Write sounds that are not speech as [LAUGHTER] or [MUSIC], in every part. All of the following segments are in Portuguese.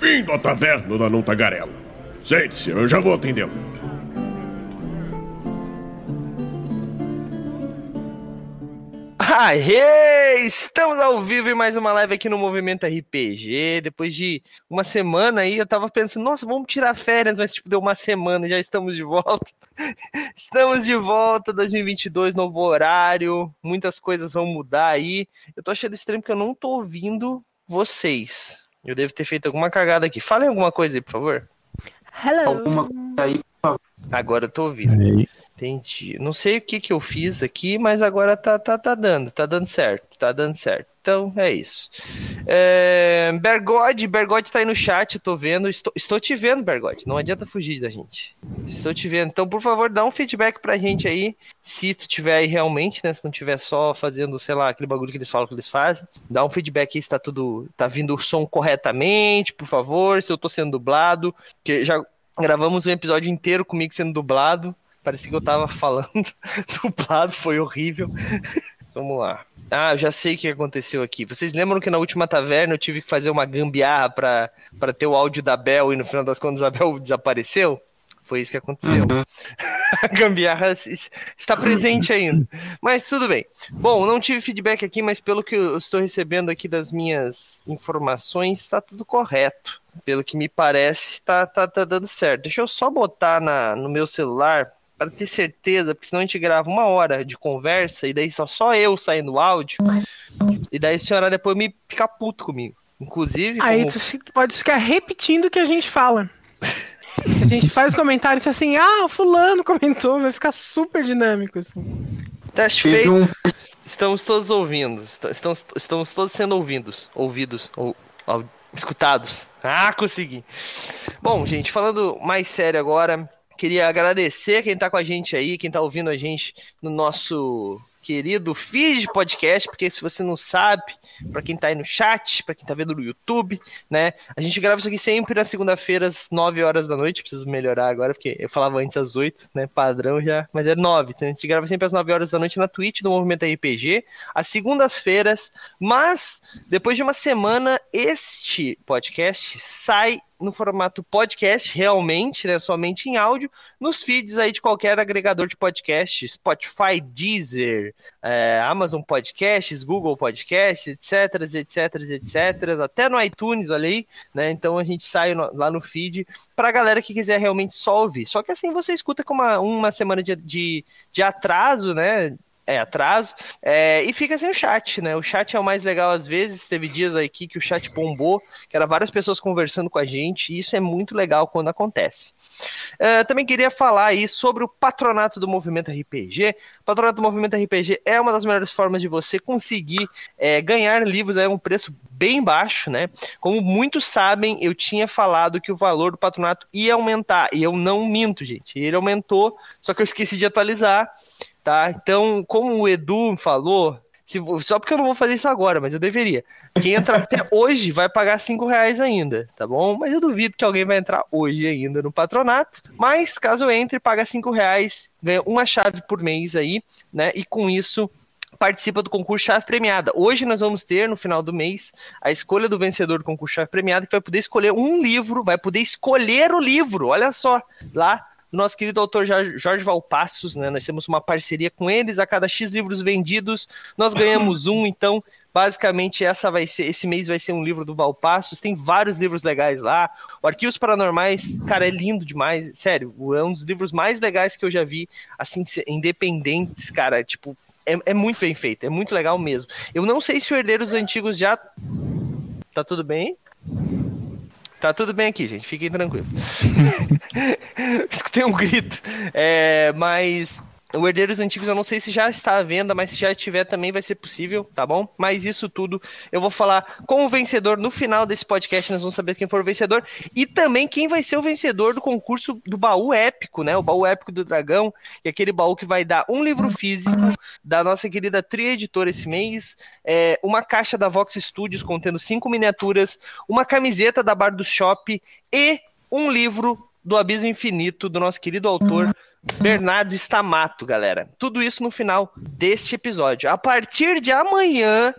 Bem-vindo à taverna da Não Tagarela. Sente-se, eu já vou atendê-lo. Aê! Estamos ao vivo em mais uma live aqui no Movimento RPG. Depois de uma semana aí, eu tava pensando, nossa, vamos tirar férias, mas tipo, deu uma semana, já estamos de volta. [LAUGHS] estamos de volta, 2022, novo horário, muitas coisas vão mudar aí. Eu tô achando estranho porque eu não tô ouvindo vocês. Eu devo ter feito alguma cagada aqui. Falem alguma coisa aí, por favor. Hello. Alguma coisa aí, por favor. Agora eu tô ouvindo. Aí. Entendi. Não sei o que que eu fiz aqui, mas agora tá, tá, tá dando, tá dando certo, tá dando certo. Então é isso. É... Bergode, Bergode tá aí no chat, eu tô vendo. Estou, estou te vendo, Bergode. Não adianta fugir da gente. Estou te vendo. Então, por favor, dá um feedback pra gente aí. Se tu tiver aí realmente, né? Se não tiver só fazendo, sei lá, aquele bagulho que eles falam que eles fazem. Dá um feedback aí se tá tudo. tá vindo o som corretamente, por favor. Se eu tô sendo dublado. Porque já gravamos um episódio inteiro comigo sendo dublado. Parecia que eu tava falando [LAUGHS] dublado, foi horrível. [LAUGHS] Vamos lá. Ah, eu já sei o que aconteceu aqui. Vocês lembram que na última taverna eu tive que fazer uma gambiarra pra, pra ter o áudio da Bel e no final das contas a Bel [LAUGHS] desapareceu? Foi isso que aconteceu. Uhum. [LAUGHS] A gambiarra es- está presente ainda. Mas tudo bem. Bom, não tive feedback aqui, mas pelo que eu estou recebendo aqui das minhas informações, está tudo correto. Pelo que me parece, tá, tá, tá dando certo. Deixa eu só botar na, no meu celular para ter certeza, porque senão a gente grava uma hora de conversa e daí só, só eu saindo o áudio. E daí a senhora depois me fica puto comigo. Inclusive, Aí como- tu pode ficar repetindo o que a gente fala. A gente [LAUGHS] faz comentários assim, ah, o fulano comentou, vai ficar super dinâmico. Assim. teste Teve feito. um Estamos todos ouvindo. est- Estamos, estamos todos sendo ouvidos. Ouvidos. Ou, au- escutados. Ah, consegui. Bom, gente, falando mais sério agora, queria agradecer quem tá com a gente aí, quem tá ouvindo a gente no nosso querido de podcast, porque se você não sabe, pra quem tá aí no chat, pra quem tá vendo no YouTube, né, a gente grava isso aqui sempre na segunda-feira às 9 horas da noite, preciso melhorar agora, porque eu falava antes às 8, né, padrão já, mas é 9, então a gente grava sempre às 9 horas da noite na Twitch do Movimento RPG, às segundas-feiras, mas depois de uma semana, este podcast sai no formato podcast, realmente, né, somente em áudio, nos feeds aí de qualquer agregador de podcast, Spotify, Deezer, é, Amazon Podcasts, Google Podcasts, etc, etc, etc, até no iTunes, olha aí, né, então a gente sai no- lá no feed pra galera que quiser realmente só ouvir, só que assim você escuta com uma, uma semana de, de, de atraso, né, é, atraso, é, e fica sem o chat, né? O chat é o mais legal às vezes. Teve dias aqui que o chat bombou, que era várias pessoas conversando com a gente, e isso é muito legal quando acontece. É, também queria falar aí sobre o patronato do Movimento RPG. O patronato do Movimento RPG é uma das melhores formas de você conseguir é, ganhar livros a um preço bem baixo, né? Como muitos sabem, eu tinha falado que o valor do patronato ia aumentar, e eu não minto, gente. Ele aumentou, só que eu esqueci de atualizar tá? Então, como o Edu falou, se, só porque eu não vou fazer isso agora, mas eu deveria. Quem entrar até [LAUGHS] hoje vai pagar cinco reais ainda, tá bom? Mas eu duvido que alguém vai entrar hoje ainda no patronato. Mas caso entre, paga cinco reais, ganha uma chave por mês aí, né? E com isso participa do concurso Chave Premiada. Hoje nós vamos ter, no final do mês, a escolha do vencedor do concurso Chave Premiada, que vai poder escolher um livro, vai poder escolher o livro, olha só, lá nosso querido autor Jorge Valpassos, né? Nós temos uma parceria com eles. A cada X livros vendidos, nós ganhamos um. Então, basicamente, essa vai ser, esse mês vai ser um livro do Valpassos. Tem vários livros legais lá. O Arquivos Paranormais, cara, é lindo demais. Sério, é um dos livros mais legais que eu já vi, assim, independentes, cara. Tipo, é, é muito bem feito, é muito legal mesmo. Eu não sei se o Herdeiros Antigos já. Tá tudo bem? Tá tudo bem aqui, gente. Fiquem tranquilos. [LAUGHS] Escutei um grito. É, mas o Herdeiros Antigos eu não sei se já está à venda, mas se já estiver também vai ser possível, tá bom? Mas isso tudo eu vou falar com o vencedor no final desse podcast. Nós vamos saber quem for o vencedor e também quem vai ser o vencedor do concurso do baú épico, né? O baú épico do dragão e aquele baú que vai dar um livro físico da nossa querida Tria Editora esse mês, é, uma caixa da Vox Studios contendo cinco miniaturas, uma camiseta da Bar do Shop e um livro do Abismo Infinito do nosso querido autor Bernardo Stamato, galera. Tudo isso no final deste episódio. A partir de amanhã,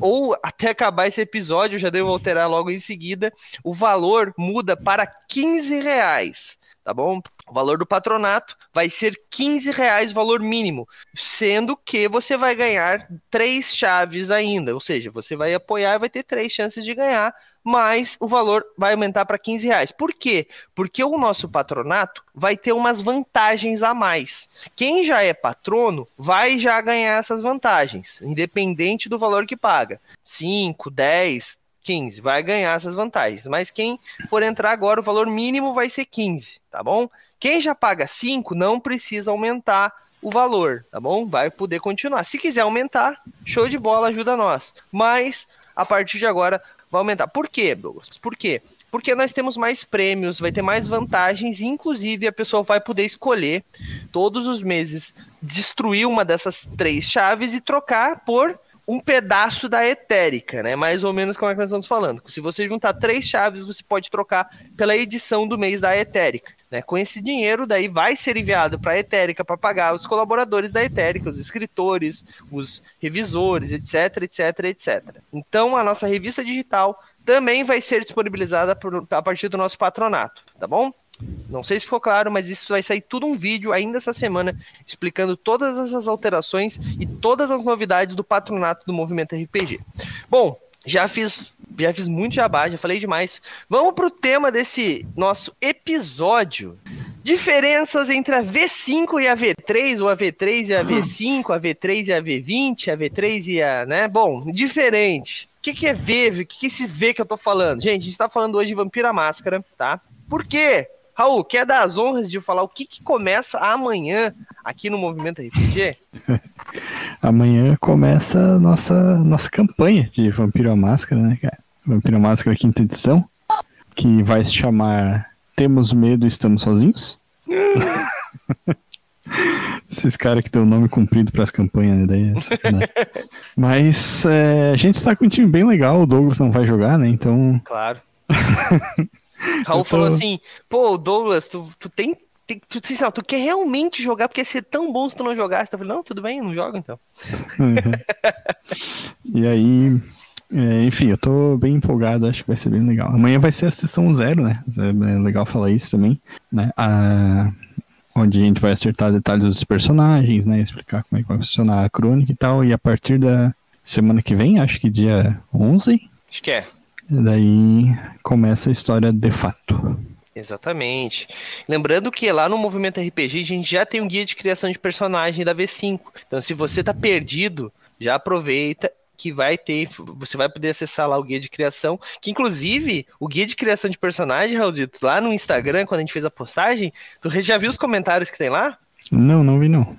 ou até acabar esse episódio, já devo alterar logo em seguida, o valor muda para 15 reais, tá bom? O valor do patronato vai ser 15 reais valor mínimo, sendo que você vai ganhar três chaves ainda, ou seja, você vai apoiar e vai ter três chances de ganhar, mas o valor vai aumentar para 15 reais. Por quê? Porque o nosso patronato vai ter umas vantagens a mais. Quem já é patrono vai já ganhar essas vantagens, independente do valor que paga. 5, 10, 15, vai ganhar essas vantagens. Mas quem for entrar agora, o valor mínimo vai ser 15, tá bom? Quem já paga 5 não precisa aumentar o valor, tá bom? Vai poder continuar. Se quiser aumentar, show de bola, ajuda nós. Mas a partir de agora vai aumentar. Por quê, Douglas? Por quê? Porque nós temos mais prêmios, vai ter mais vantagens, inclusive a pessoa vai poder escolher todos os meses destruir uma dessas três chaves e trocar por um pedaço da etérica, né? Mais ou menos como é que nós estamos falando. Se você juntar três chaves, você pode trocar pela edição do mês da etérica. Né? Com esse dinheiro, daí vai ser enviado para a etérica para pagar os colaboradores da etérica, os escritores, os revisores, etc, etc, etc. Então, a nossa revista digital também vai ser disponibilizada por, a partir do nosso patronato, tá bom? Não sei se ficou claro, mas isso vai sair tudo um vídeo ainda essa semana explicando todas essas alterações e todas as novidades do patronato do movimento RPG. Bom, já fiz, já fiz muito jabá, já falei demais. Vamos pro tema desse nosso episódio. Diferenças entre a V5 e a V3, ou a V3 e a V5, a V3 e a V20, a V3 e a, né? Bom, diferente. O que, que é V? O que, que é esse V que eu tô falando? Gente, a gente tá falando hoje de Vampira Máscara, tá? Por quê? Raul, quer dar as honras de falar o que, que começa amanhã aqui no Movimento RPG? [LAUGHS] amanhã começa a nossa, nossa campanha de Vampiro à Máscara, né, cara? Vampiro à Máscara quinta edição, que vai se chamar Temos Medo, Estamos Sozinhos. [LAUGHS] Esses caras que tem o nome comprido para as campanhas, né? Daí é né? [LAUGHS] Mas é, a gente está com um time bem legal, o Douglas não vai jogar, né? Então. Claro. [LAUGHS] Raul tô... falou assim: pô, Douglas, tu, tu tem. Tem tu, tu, tu, quer realmente jogar porque ia ser tão bom se tu não jogasse? Eu falei, não, tudo bem, não joga então. Uhum. [LAUGHS] e aí, é, enfim, eu tô bem empolgado, acho que vai ser bem legal. Amanhã vai ser a sessão zero, né? É legal falar isso também, né? A, onde a gente vai acertar detalhes dos personagens, né? Explicar como é que vai funcionar a crônica e tal. E a partir da semana que vem, acho que dia 11. Acho que é. Daí começa a história de fato. Exatamente. Lembrando que lá no Movimento RPG a gente já tem um guia de criação de personagem da V5. Então, se você tá perdido, já aproveita que vai ter, você vai poder acessar lá o guia de criação, que inclusive o guia de criação de personagem, Raulzito, lá no Instagram, quando a gente fez a postagem, tu já viu os comentários que tem lá? Não, não vi não.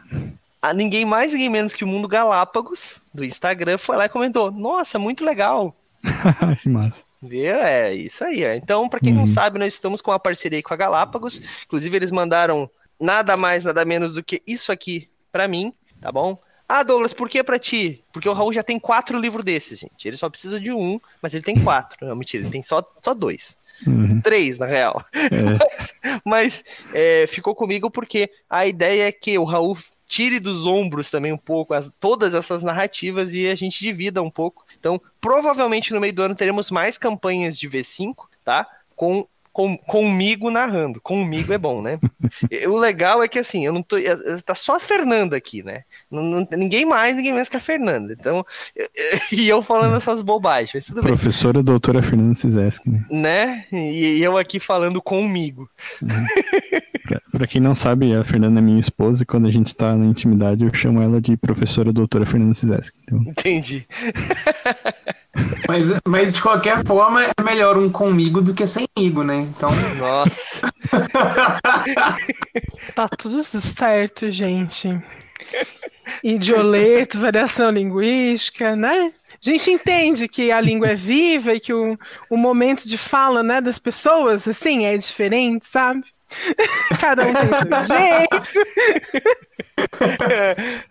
A ninguém mais, ninguém menos que o Mundo Galápagos, do Instagram, foi lá e comentou, nossa, muito legal, [LAUGHS] que massa. Viu? É isso aí. Então, para quem uhum. não sabe, nós estamos com uma parceria com a Galápagos. Inclusive, eles mandaram nada mais, nada menos do que isso aqui para mim, tá bom? Ah, Douglas, por que pra ti? Porque o Raul já tem quatro livros desses, gente. Ele só precisa de um, mas ele tem quatro. Não, mentira, ele tem só, só dois. Uhum. Três, na real. É. Mas, [LAUGHS] mas é, ficou comigo porque a ideia é que o Raul tire dos ombros também um pouco as, todas essas narrativas e a gente divida um pouco. Então, provavelmente no meio do ano teremos mais campanhas de V5, tá? Com com, comigo narrando. Comigo é bom, né? [LAUGHS] o legal é que assim, eu não tô. Tá só a Fernanda aqui, né? Não, não, ninguém mais, ninguém menos que a Fernanda. Então, [LAUGHS] e eu falando essas bobagens, mas tudo Professora bem. doutora Fernanda Cizeski, né? Né? E, eu aqui falando comigo. Uhum. [LAUGHS] pra, pra, quem não sabe, a Fernanda é minha esposa e quando a gente tá na intimidade eu chamo ela de professora doutora Fernanda Cizeski. Então... Entendi. Mas, mas de qualquer forma é melhor um comigo do que semigo, né? Então. Nossa. [LAUGHS] tá tudo certo, gente. Idioleto, variação linguística, né? A gente entende que a língua é viva e que o, o momento de fala né, das pessoas, assim, é diferente, sabe? Cada um tem seu [LAUGHS] jeito.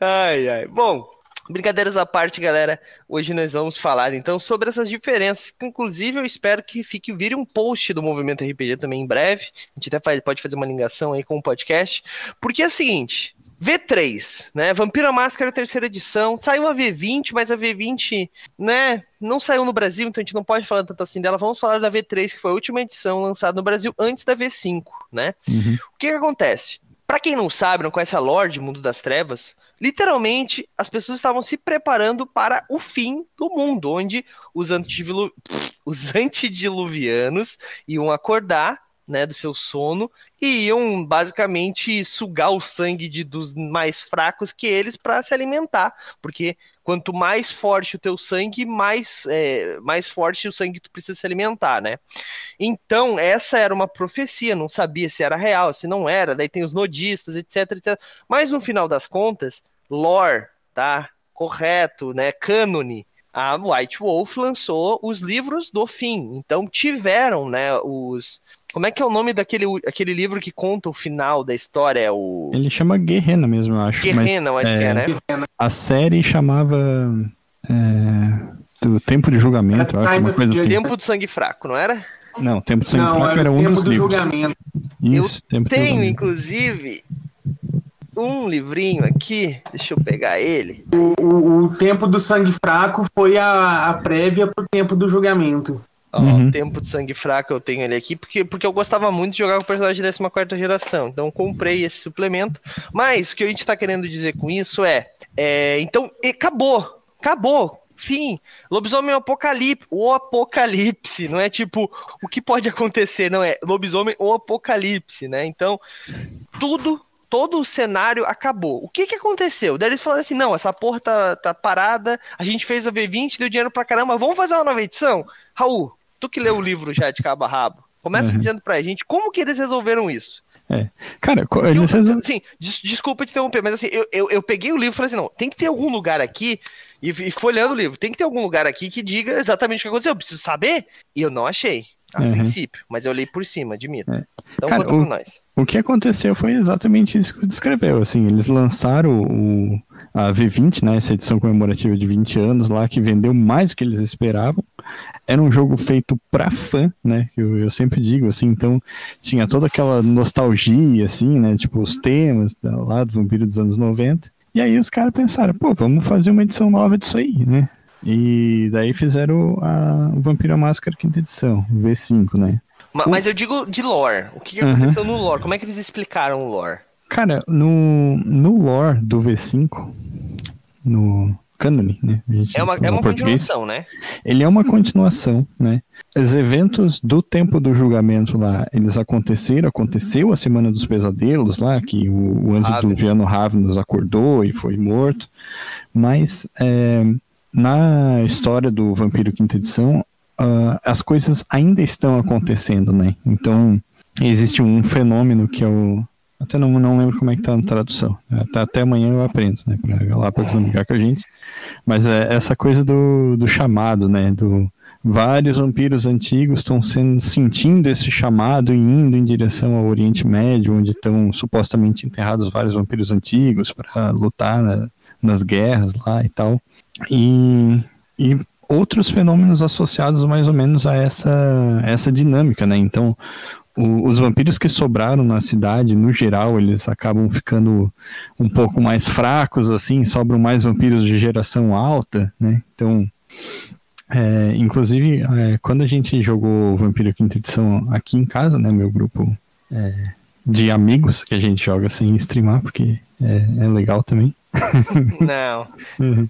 ai, ai. Bom, Brincadeiras à parte, galera. Hoje nós vamos falar então sobre essas diferenças, que inclusive eu espero que fique vire um post do Movimento RPG também em breve. A gente até faz, pode fazer uma ligação aí com o podcast, porque é o seguinte, V3, né? Vampira Máscara terceira edição. Saiu a V20, mas a V20, né, não saiu no Brasil, então a gente não pode falar tanto assim dela. Vamos falar da V3, que foi a última edição lançada no Brasil antes da V5, né? Uhum. O que, que acontece? Pra quem não sabe, não conhece a Lorde Mundo das Trevas, literalmente as pessoas estavam se preparando para o fim do mundo, onde os, antidilu... [LAUGHS] os antediluvianos iam acordar né, do seu sono e iam basicamente sugar o sangue de, dos mais fracos que eles para se alimentar, porque quanto mais forte o teu sangue, mais, é, mais forte o sangue tu precisa se alimentar, né? Então, essa era uma profecia, não sabia se era real, se não era, daí tem os nodistas, etc, etc. Mas no final das contas, lore, tá? Correto, né? Cânone, a White Wolf lançou os livros do fim. Então tiveram, né, os como é que é o nome daquele aquele livro que conta o final da história? É o. Ele chama Guerrena mesmo, eu acho. Guerrena, eu acho é, que é, né? A série chamava. É, do Tempo de Julgamento, eu acho, uma coisa assim. Tempo do Sangue Fraco, não era? Não, Tempo do Sangue Não, Fraco era um tempo dos do livros. julgamento. Isso, Tempo do Tenho, inclusive, um livrinho aqui. Deixa eu pegar ele. O, o, o tempo do sangue fraco foi a, a prévia pro tempo do julgamento. Ó, Uhum. o Tempo de Sangue Fraco eu tenho ele aqui, porque, porque eu gostava muito de jogar com o personagem de 14 geração. Então comprei esse suplemento. Mas o que a gente tá querendo dizer com isso é. é, então, e acabou. Acabou. Fim. Lobisomem é o apocalipse. O apocalipse. Não é tipo o que pode acontecer, não é. Lobisomem o apocalipse, né? Então, tudo. Todo o cenário acabou. O que que aconteceu? Daí eles falaram assim: não, essa porra tá, tá parada, a gente fez a V20, deu dinheiro pra caramba, vamos fazer uma nova edição? Raul, tu que leu o livro já de cabo a rabo, começa Uhum. dizendo pra gente como que eles resolveram isso. Cara, co- Eu, eles resol- assim, des- desculpa te interromper, mas assim, eu, eu, eu peguei o livro e falei assim: não, tem que ter algum lugar aqui, e, e folheando o livro, tem que ter algum lugar aqui que diga exatamente o que aconteceu. Eu preciso saber? E eu não achei, a Uhum. princípio, mas eu li por cima, admito. É. Então Cara, conta o- pra nós. O que aconteceu foi exatamente isso que tu descreveu, assim, eles lançaram o, a V20, né, essa edição comemorativa de 20 anos lá, que vendeu mais do que eles esperavam, era um jogo feito pra fã, né, que eu, eu sempre digo, assim, então tinha toda aquela nostalgia, assim, né, tipo os temas lá do Vampiro dos anos 90, e aí os caras pensaram, pô, vamos fazer uma edição nova disso aí, né, e daí fizeram a à Máscara quinta edição, V5, né. Ma- Mas eu digo de lore. O que, que Uhum. aconteceu no lore? Como é que eles explicaram o lore? Cara, no, no lore do V5, no Canon, né? É uma, é uma continuação, né? Ele é uma continuação, né? Os eventos do tempo do julgamento lá, eles aconteceram, aconteceu a Semana dos Pesadelos lá, que o, o anjo. Diluviano Ravnos acordou e foi morto, mas é, na história do Vampiro Quinta Edição, ah, as coisas ainda estão acontecendo, né? Então, existe um fenômeno que é o... Até não, não lembro como é que tá na tradução. Até, até amanhã eu aprendo, né? Pra Galápagos não brigar com a gente. Mas é essa coisa do, do chamado, né? Do, vários vampiros antigos estão sendo, sentindo esse chamado e indo em direção ao Oriente Médio, onde estão supostamente enterrados vários vampiros antigos para lutar na- nas guerras lá e tal. E, e outros fenômenos associados mais ou menos a essa, essa dinâmica, né? Então, o- os vampiros que sobraram na cidade, no geral, eles acabam ficando um pouco mais fracos, assim, sobram mais vampiros de geração alta, né? Então, é, inclusive, é, quando a gente jogou Vampiro Quinta Edição aqui em casa, né, meu grupo é, de amigos, que a gente joga sem streamar, porque é, é legal também. Não. [LAUGHS]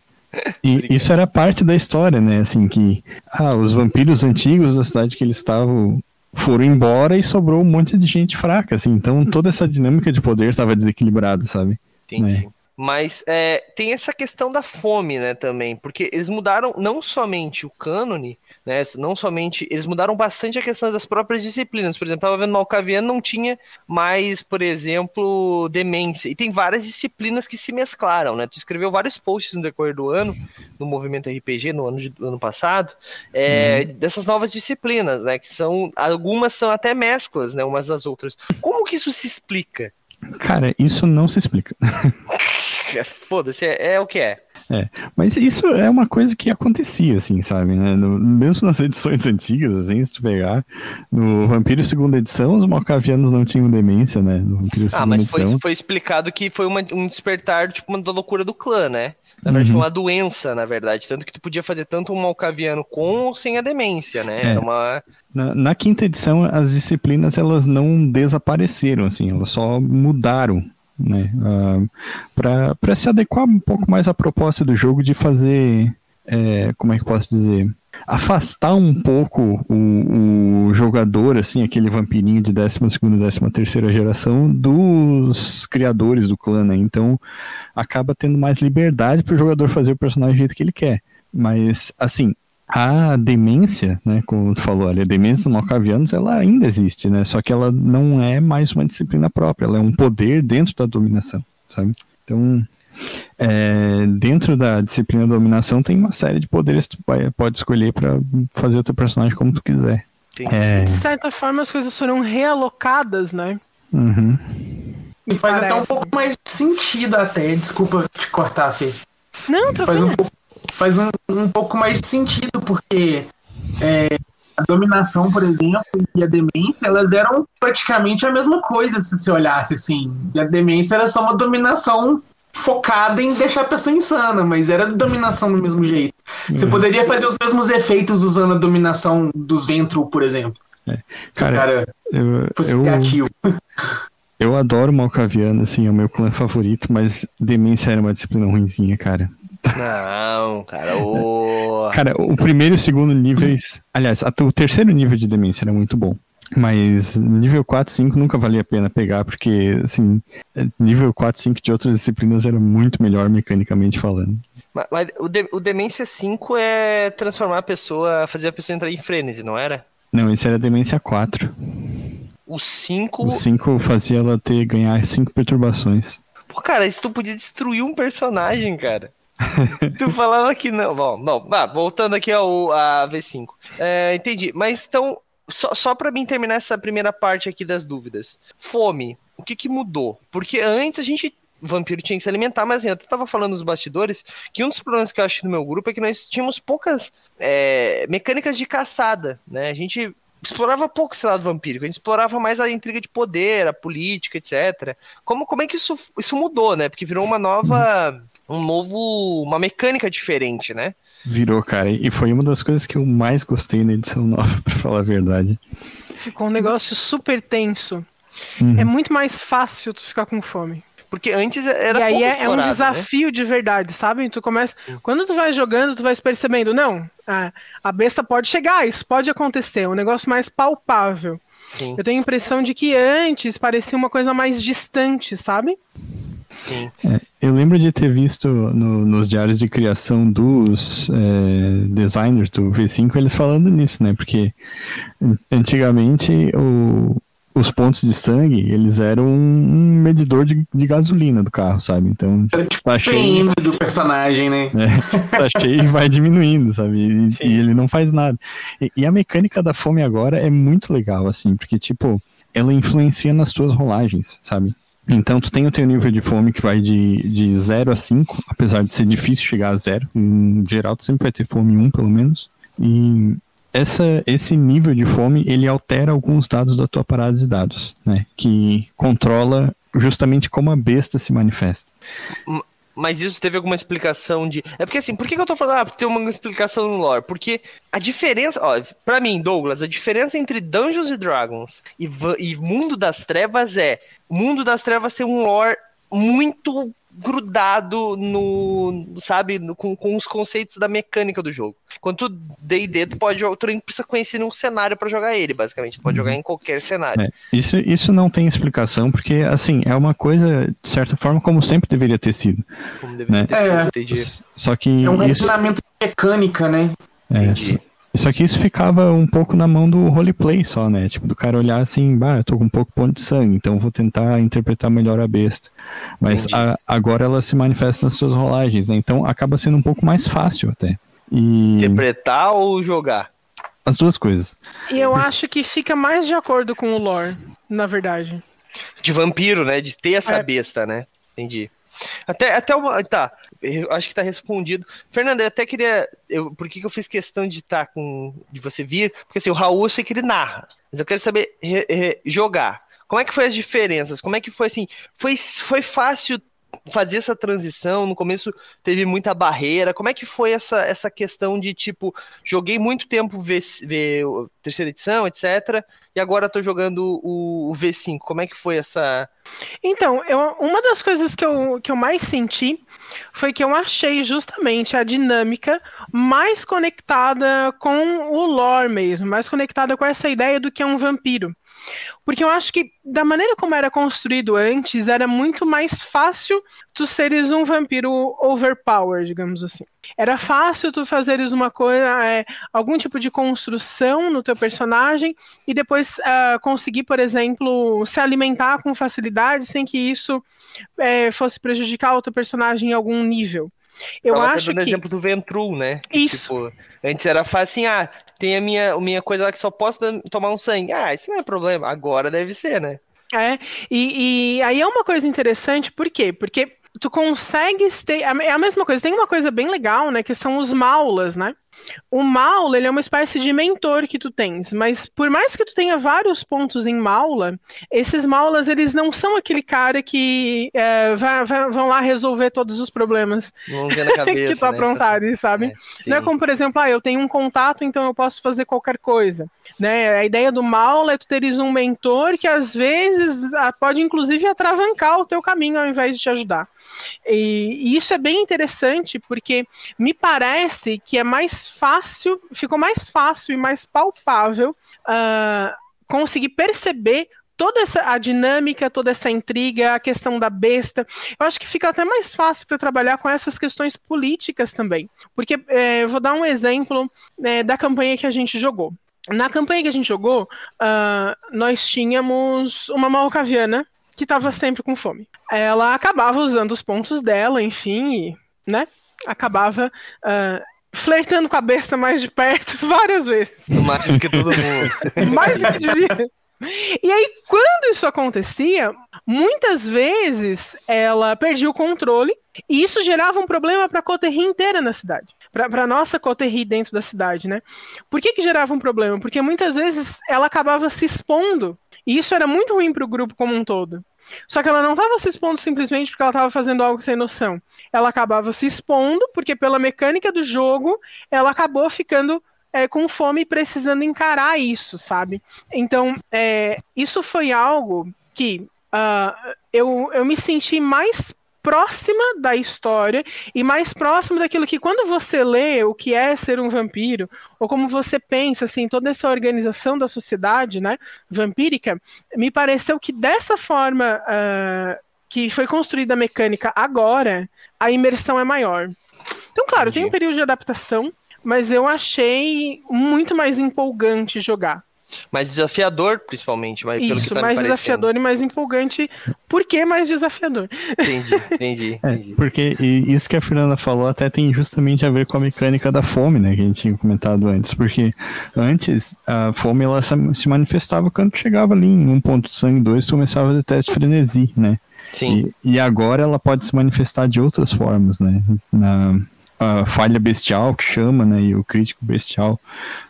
E [LAUGHS] isso era parte da história, né? Assim, que ah, os vampiros antigos da cidade que eles estavam foram embora e sobrou um monte de gente fraca, assim. Então toda essa dinâmica de poder estava desequilibrada, sabe? Entendi. Mas é, tem essa questão da fome, né, também, porque eles mudaram não somente o cânone, né, não somente, eles mudaram bastante a questão das próprias disciplinas, por exemplo, tava vendo no Alcaviano não tinha mais, por exemplo, demência, e tem várias disciplinas que se mesclaram, né, tu escreveu vários posts no decorrer do ano, no movimento RPG, no ano, de- ano passado, é, dessas novas disciplinas, né, que são, algumas são até mesclas, né, umas das outras. Como que isso se explica? Cara, isso não se explica. [LAUGHS] [LAUGHS] Foda-se, é, é o que é. É, mas isso é uma coisa que acontecia, assim, sabe? Né? No- mesmo nas edições antigas, assim, se tu pegar, no Vampiro segunda edição, os malcavianos não tinham demência, né? No Vampiro Ah, mas foi, foi explicado que foi uma- um despertar, tipo, uma da loucura do clã, né? Na verdade, Uhum. foi uma doença, na verdade. Tanto que tu podia fazer tanto um malcaviano com ou sem a demência, né? É. Era uma. Na, na quinta edição, as disciplinas elas não desapareceram, assim, elas só mudaram, né? Ah, para se adequar um pouco mais à proposta do jogo de fazer, é, como é que posso dizer, afastar um pouco o, o jogador, assim, aquele vampirinho de 12 segunda, 13 terceira geração dos criadores do clã, né? Então acaba tendo mais liberdade para o jogador fazer o personagem do jeito que ele quer. Mas, assim, a demência, né, como tu falou ali, a demência dos malcavianos, ela ainda existe, né, só que ela não é mais uma disciplina própria, ela é um poder dentro da dominação, sabe? Então, é, dentro da disciplina da dominação tem uma série de poderes que tu pode escolher para fazer o teu personagem como tu quiser. É, De certa forma, as coisas foram realocadas, né? uhum. E faz até um Parece. pouco mais de sentido até. Desculpa te cortar, Fê. Não, Faz um pouco, faz um, um pouco mais de sentido, porque é, a dominação, por exemplo, e a demência, elas eram praticamente a mesma coisa, se você olhasse assim. E a demência era só uma dominação focada em deixar a pessoa insana, mas era dominação do mesmo jeito. Você poderia fazer os mesmos efeitos usando a dominação dos Ventru, por exemplo. Se Cara, o cara Eu, fosse eu, criativo. eu adoro Malcaviano, assim, é o meu clã favorito, mas demência era uma disciplina ruinzinha, cara. Não, cara. Ô... [LAUGHS] Cara, o primeiro e o segundo níveis. Aliás, o terceiro nível de demência era muito bom. Mas nível 4 e 5 nunca valia a pena pegar, porque, assim, nível 4 e 5 de outras disciplinas era muito melhor mecanicamente falando. Mas, mas o, de, o Demência 5 é transformar a pessoa, fazer a pessoa entrar em frenesi, não era? Não, esse era demência 4. O 5. O 5 fazia ela ter ganhar 5 perturbações. Pô, cara, isso tu podia destruir um personagem, cara. [LAUGHS] tu falava que não. Bom, não, vá, voltando aqui ao a V5. É, entendi. Mas então, só, só para mim terminar essa primeira parte aqui das dúvidas. Fome, o que que mudou? Porque antes a gente. Vampiro tinha que se alimentar, mas assim, eu até tava falando nos bastidores que um dos problemas que eu acho no meu grupo é que nós tínhamos poucas é, mecânicas de caçada, né? A gente explorava pouco esse lado vampírico, a gente explorava mais a intriga de poder, a política, etc. Como, como é que isso, isso mudou, né? Porque virou uma nova. Um novo. Uma mecânica diferente, né? Virou, cara. E foi uma das coisas que eu mais gostei na edição nova, [LAUGHS] pra falar a verdade. Ficou um negócio super tenso. Uhum. É muito mais fácil tu ficar com fome. Porque antes era e aí pouco é, é um né? desafio de verdade, sabe? Tu começa. Quando tu vai jogando, tu vai percebendo, não, a, a besta pode chegar, isso pode acontecer, é um negócio mais palpável. Sim, Eu tenho a impressão de que antes parecia uma coisa mais distante, sabe? Sim. Eu lembro de ter visto no- nos diários de criação dos é, designers do V5 eles falando nisso, né? Porque an- antigamente o- os pontos de sangue eles eram um medidor de, de gasolina do carro, sabe? Então Era tipo tá o cheio, PM do personagem, né? né? tá cheio e vai diminuindo, sabe? E, e ele não faz nada. E, e a mecânica da fome agora é muito legal, assim, porque tipo ela influencia nas tuas rolagens, sabe? Então tu tem o teu nível de fome que vai de, de 0 a 5, apesar de ser difícil chegar a zero. Em geral, tu sempre vai ter fome 1, pelo menos. E essa, esse nível de fome, ele altera alguns dados da tua parada de dados, né? Que controla justamente como a besta se manifesta. Mas isso teve alguma explicação de. É porque assim, por que, que eu tô falando? Ah, tem uma explicação no lore. Porque a diferença. Ó, pra mim, Douglas, a diferença entre Dungeons and Dragons e, e Mundo das Trevas é. Mundo das Trevas tem um lore muito grudado no. Sabe? no- com, com os conceitos da mecânica do jogo. Quanto DD, tu pode. Tu nem precisa conhecer nenhum cenário pra jogar ele, basicamente. Tu pode jogar em qualquer cenário. É, isso, isso não tem explicação, porque, assim, é uma coisa, de certa forma, como sempre deveria ter sido. Como deveria né? ter sido, É. entendi. Só que É um isso. refinamento de mecânica, né? É, Entendi. Só, que isso ficava um pouco na mão do roleplay só, né? Tipo, do cara olhar assim, bah, eu tô com um pouco ponto de sangue, então vou tentar interpretar melhor a besta. Mas a- agora ela se manifesta nas suas rolagens, né? Então acaba sendo um pouco mais fácil até. E Interpretar ou jogar? as duas coisas. E eu acho que fica mais de acordo com o lore, na verdade. De vampiro, né? De ter essa É. besta, né? Entendi. Até, até uma. Tá. Acho que tá respondido. Fernanda, eu até queria. Eu, por que, que eu fiz questão de estar tá com. de você vir? Porque assim, o Raul eu sei que ele narra. Mas eu quero saber re, re, jogar. Como é que foi as diferenças? Como é que foi assim? Foi, foi fácil fazer essa transição? No começo teve muita barreira. Como é que foi essa, essa questão de tipo, joguei muito tempo ver, ver terceira edição, etc. E agora tô jogando o, o V5. Como é que foi essa. Então, eu, uma das coisas que eu, que eu mais senti foi que eu achei justamente a dinâmica mais conectada com o lore mesmo, mais conectada com essa ideia do que é um vampiro. Porque eu acho que, da maneira como era construído antes, era muito mais fácil tu seres um vampiro overpower, digamos assim. Era fácil tu fazeres uma coisa, é, algum tipo de construção no teu personagem e depois uh, conseguir, por exemplo, se alimentar com facilidade sem que isso é, fosse prejudicar o teu personagem em algum nível. Eu Tava acho dando que. exemplo do Ventrul, né? Que, Isso. Tipo, antes era fácil assim, ah, tem a minha, minha coisa lá que só posso tomar um sangue. Ah, isso não é problema. Agora deve ser, né? É, e, e aí é uma coisa interessante, por quê? Porque tu consegues ter. É a mesma coisa, tem uma coisa bem legal, né? Que são os maulas, né? O maula, ele é uma espécie de mentor que tu tens, mas por mais que tu tenha vários pontos em maula, esses maulas, eles não são aquele cara que é, vai- vai- vão lá resolver todos os problemas [LAUGHS] cabeça. que tu né? aprontares, sabe? É. Não é como, por exemplo, ah, eu tenho um contato, então eu posso fazer qualquer coisa. Né? A ideia do mal é tu teres um mentor que às vezes pode inclusive atravancar o teu caminho ao invés de te ajudar. E, e isso é bem interessante porque me parece que é mais fácil, ficou mais fácil e mais palpável ah, conseguir perceber toda essa a dinâmica, toda essa intriga, a questão da besta. Eu acho que fica até mais fácil para trabalhar com essas questões políticas também. Porque é, eu vou dar um exemplo né, da campanha que a gente jogou. Na campanha que a gente jogou, ah, nós tínhamos uma malcaviana que estava sempre com fome. Ela acabava usando os pontos dela, enfim, e, né? Acabava ah, flertando com a besta mais de perto [LAUGHS] várias vezes. Mais do que todo mundo. [LAUGHS] Mais do que devia. E aí, quando isso acontecia, muitas vezes ela perdia o controle e isso gerava um problema para a coterri inteira na cidade. Para a nossa coterri dentro da cidade, né? Por que, que gerava um problema? Porque muitas vezes ela acabava se expondo e isso era muito ruim para o grupo como um todo. Só que ela não estava se expondo simplesmente porque ela estava fazendo algo sem noção. Ela acabava se expondo porque, pela mecânica do jogo, ela acabou ficando é, com fome e precisando encarar isso, sabe? Então, é, isso foi algo que ah, eu, eu me senti mais próxima da história e mais próximo daquilo que quando você lê o que é ser um vampiro ou como você pensa assim toda essa organização da sociedade né vampírica me pareceu que dessa forma ah, que foi construída a mecânica agora a imersão é maior. Então claro tem um período de adaptação mas eu achei muito mais empolgante jogar Mais desafiador, principalmente, mas pelo que isso tá mais desafiador e mais empolgante por que mais desafiador Entendi, entendi, É, entendi. porque isso que a Fernanda falou até tem justamente a ver com a mecânica da fome, né, que a gente tinha comentado antes, porque antes a fome ela se manifestava quando chegava ali em um ponto de sangue 2, começava a ter teste de frenesi, né? Sim, E, e agora ela pode se manifestar de outras formas, né? Na a falha bestial que chama, né, e o crítico bestial,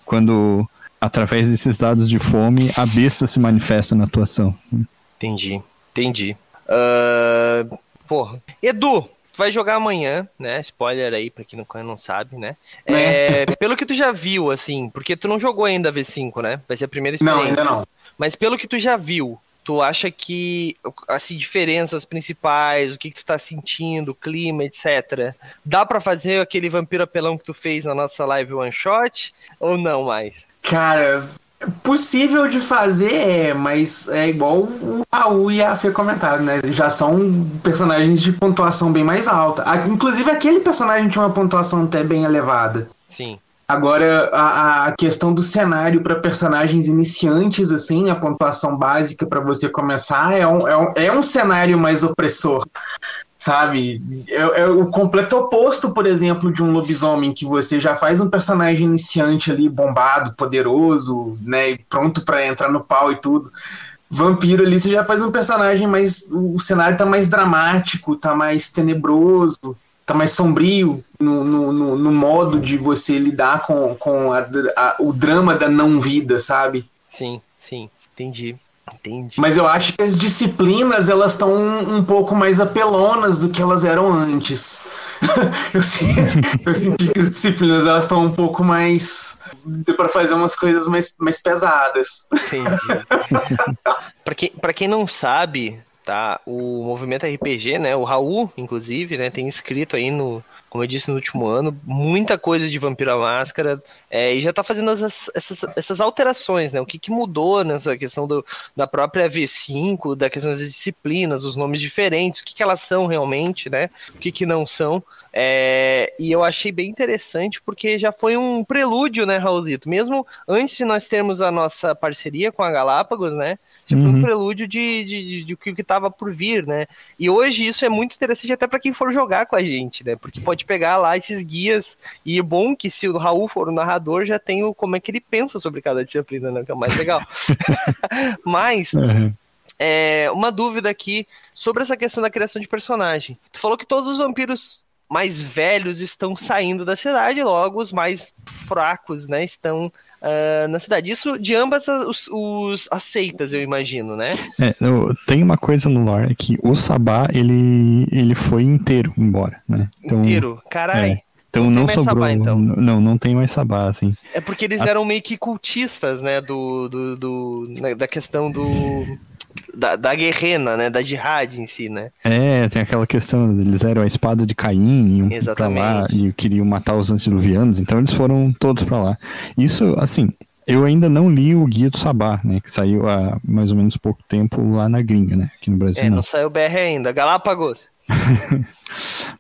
quando através desses dados de fome a besta se manifesta na atuação. entendi, entendi. Ah, porra. Edu, tu vai jogar amanhã, né? Spoiler aí pra quem não, não sabe, né? É, [LAUGHS] pelo que tu já viu, assim, porque tu não jogou ainda a V5, né? Vai ser a primeira Não, experiência. ainda não. Mas pelo que tu já viu, tu acha que, assim, diferenças principais, o que, que tu tá sentindo, o clima, etc. Dá pra fazer aquele vampiro apelão que tu fez na nossa live one shot? Ou não mais? Cara, possível de fazer é, mas é igual o Raul e a Fê comentaram, né? Já são personagens de pontuação bem mais alta. Inclusive, aquele personagem tinha uma pontuação até bem elevada. Sim. Agora, a, a questão do cenário para personagens iniciantes, assim, a pontuação básica para você começar é um, é, um, é um cenário mais opressor, sabe? É, é o completo oposto, por exemplo, de um lobisomem, que você já faz um personagem iniciante ali, bombado, poderoso, né, e pronto para entrar no pau e tudo. Vampiro ali, você já faz um personagem mais. O cenário tá mais dramático, tá mais tenebroso. tá mais sombrio no, no, no, no modo de você lidar com, com a, a, o drama da não vida, sabe? Sim, sim, entendi. Entendi. Mas eu acho que as disciplinas elas estão um, um, pouco mais apelonas do que elas eram antes. [LAUGHS] eu, senti, eu, senti, que as disciplinas elas estão um pouco mais para fazer umas coisas mais, mais pesadas. Entendi. [LAUGHS] para quem, pra quem não sabe, tá? O movimento RPG, né? O Raul, inclusive, né? Tem escrito aí no, como eu disse no último ano, muita coisa de Vampiro à Máscara, é, e já está fazendo essas, essas, essas, alterações, né? O que, que mudou nessa questão do, da própria V5, da questão das disciplinas, os nomes diferentes, o que, que elas são realmente, né? O que, que não são. É, e eu achei bem interessante porque já foi um prelúdio, né, Raulzito? Mesmo antes de nós termos a nossa parceria com a Galápagos, né? Já foi um uhum. prelúdio de, de, de, de, que estava por vir, né? E hoje isso é muito interessante até para quem for jogar com a gente, né? Porque pode pegar lá esses guias e é bom que se o Raul for o narrador já tem o como é que ele pensa sobre cada disciplina, né? Que é o mais legal. [LAUGHS] [LAUGHS] Mas uhum. é, uma dúvida aqui sobre essa questão da criação de personagem. Tu falou que todos os vampiros mais velhos estão saindo da cidade, logo os mais fracos, né, estão uh, na cidade. Isso de ambas as, os, os aceitas, eu imagino, né? É, tem uma coisa no lore que o Sabá, ele, ele foi inteiro embora, né? Então, inteiro? Caralho. É. Então não, não sobrou. Sabá, então. Não, não tem mais sabá, assim. É porque eles eram meio que cultistas, né? Do, do, do né, da questão do da, da guerrena, né? Da jihad em si, né? É, tem aquela questão, eles eram a espada de Caim e Exatamente. lá e queriam matar os antediluvianos, então eles foram todos para lá. Isso, assim, eu ainda não li o Guia do Sabá, né? Que saiu há mais ou menos pouco tempo lá na gringa, né? Aqui no Brasil. É, não, não saiu BR ainda. Galápagos. [LAUGHS]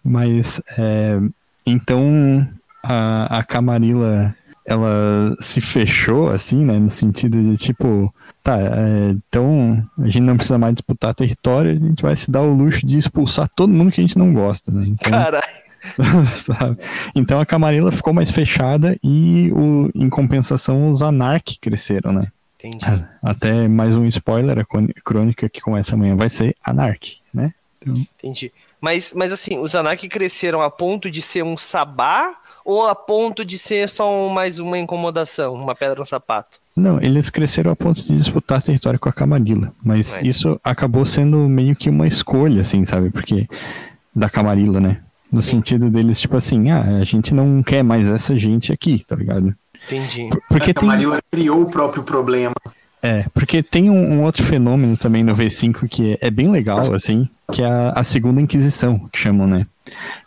Mas, é, então, a, a Camarilla, ela se fechou, assim, né? No sentido de, tipo, tá, é, então a gente não precisa mais disputar território, a gente vai se dar o luxo de expulsar todo mundo que a gente não gosta, né? Então, Caralho. [LAUGHS] Então a Camarilla ficou mais fechada e o, em compensação os Anark cresceram, né? Entendi. Até mais um spoiler, a crônica que começa amanhã vai ser Anark, né? Então... Entendi. Mas, mas assim, os Anark cresceram a ponto de ser um sabá ou a ponto de ser só um, mais uma incomodação, uma pedra no sapato? Não, eles cresceram a ponto de disputar território com a Camarilla, mas é. isso acabou sendo meio que uma escolha, assim, sabe? Porque da Camarilla, né? No Sim. sentido deles, tipo assim, ah, a gente não quer mais essa gente aqui, tá ligado? Entendi. Porque a Camarilla tem... criou o próprio problema. É, porque tem um, um, outro fenômeno também no V5 que é, é bem legal, assim, que é a, a, Segunda Inquisição, que chamam, né?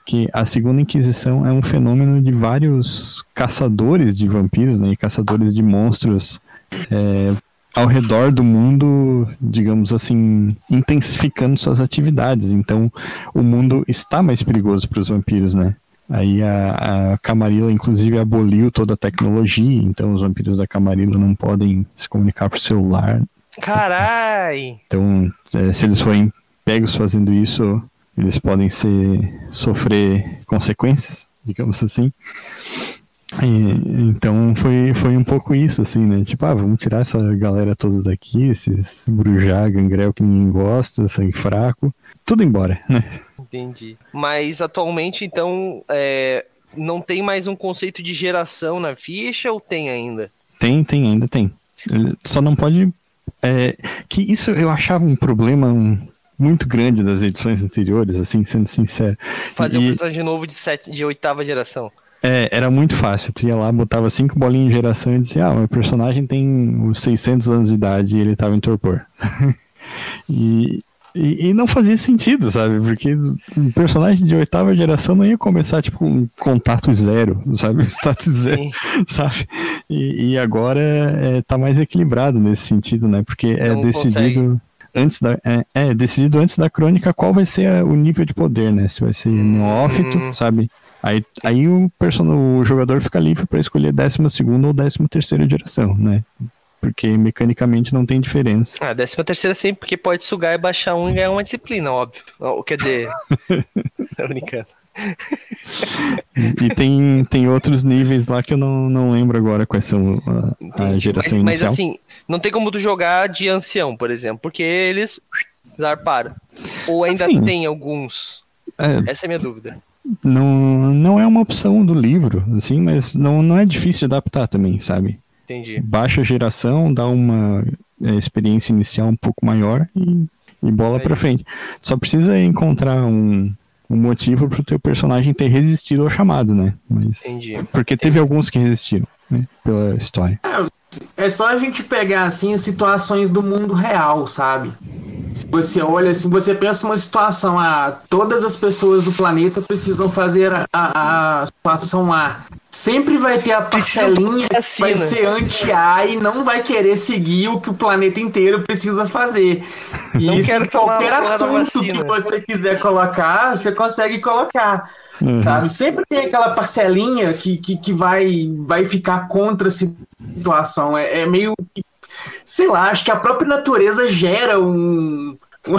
Que a Segunda Inquisição é um fenômeno de vários caçadores de vampiros, né? E caçadores de monstros é, ao redor do mundo, digamos assim, intensificando suas atividades. Então, o mundo está mais perigoso para os vampiros, né? Aí a, a Camarilla, inclusive, aboliu toda a tecnologia, então os vampiros da Camarilla não podem se comunicar por celular. Carai! Então, é, se eles forem pegos fazendo isso, eles podem ser, sofrer consequências, digamos assim. E, então foi, foi um pouco isso, assim, né? Tipo, ah, vamos tirar essa galera toda daqui, esses brujá, gangrel que ninguém gosta, sangue fraco, tudo embora, né? Entendi. Mas atualmente, então, é, não tem mais um conceito de geração na ficha ou tem ainda? Tem, tem, ainda tem. Só não pode. É, que isso eu achava um problema muito grande das edições anteriores, assim, sendo sincero. Fazer e... um personagem novo de, sete, de oitava geração. É, era muito fácil. Tu ia lá, botava cinco bolinhas de geração e dizia: Ah, meu personagem tem os 600 anos de idade e ele tava em torpor. [LAUGHS] e, e, e, não fazia sentido, sabe? Porque um personagem de oitava geração não ia começar, tipo, com contato zero, sabe? [LAUGHS] Status zero, Sim. sabe? E, e agora é, tá mais equilibrado nesse sentido, né? Porque é não decidido. Consegue. Antes da, é, é, decidido antes da crônica qual vai ser a, o nível de poder, né? Se vai ser hum. neófito, sabe? Aí, aí o, person... o jogador fica livre para escolher 12 ou 13 terceira geração, né? Porque mecanicamente não tem diferença. Ah, décima terceira sempre, porque pode sugar e baixar um e ganhar uma disciplina, óbvio. Quer dizer. [LAUGHS] Tô brincando. e tem, tem outros níveis lá que eu não, não lembro agora quais são a, a geração mas, inicial. Mas assim, não tem como tu jogar de ancião, por exemplo, porque eles zarparam. Ou ainda assim, tem alguns? É, Essa é a minha dúvida. não, não é uma opção do livro, assim, mas não, não é difícil de adaptar também, sabe? Entendi. Baixa geração, dá uma é, experiência inicial um pouco maior e, e bola É isso. frente. Só precisa encontrar um, um motivo pro teu personagem ter resistido ao chamado, né? Mas, Entendi. porque teve alguns que resistiram, né? Pela história. É só a gente pegar assim as situações do mundo real, sabe? Se você olha, se você pensa uma situação, ah, todas as pessoas do planeta precisam fazer a, a, a situação A. Sempre vai ter a parcelinha que vai ser anti-A e não vai querer seguir o que o planeta inteiro precisa fazer. E Não isso qualquer a assunto que você quiser colocar, você consegue colocar. Uhum. Sabe? Sempre tem aquela parcelinha que, que, que vai, vai ficar contra a situação. É, é meio. Sei lá, acho que a própria natureza gera um. [LAUGHS]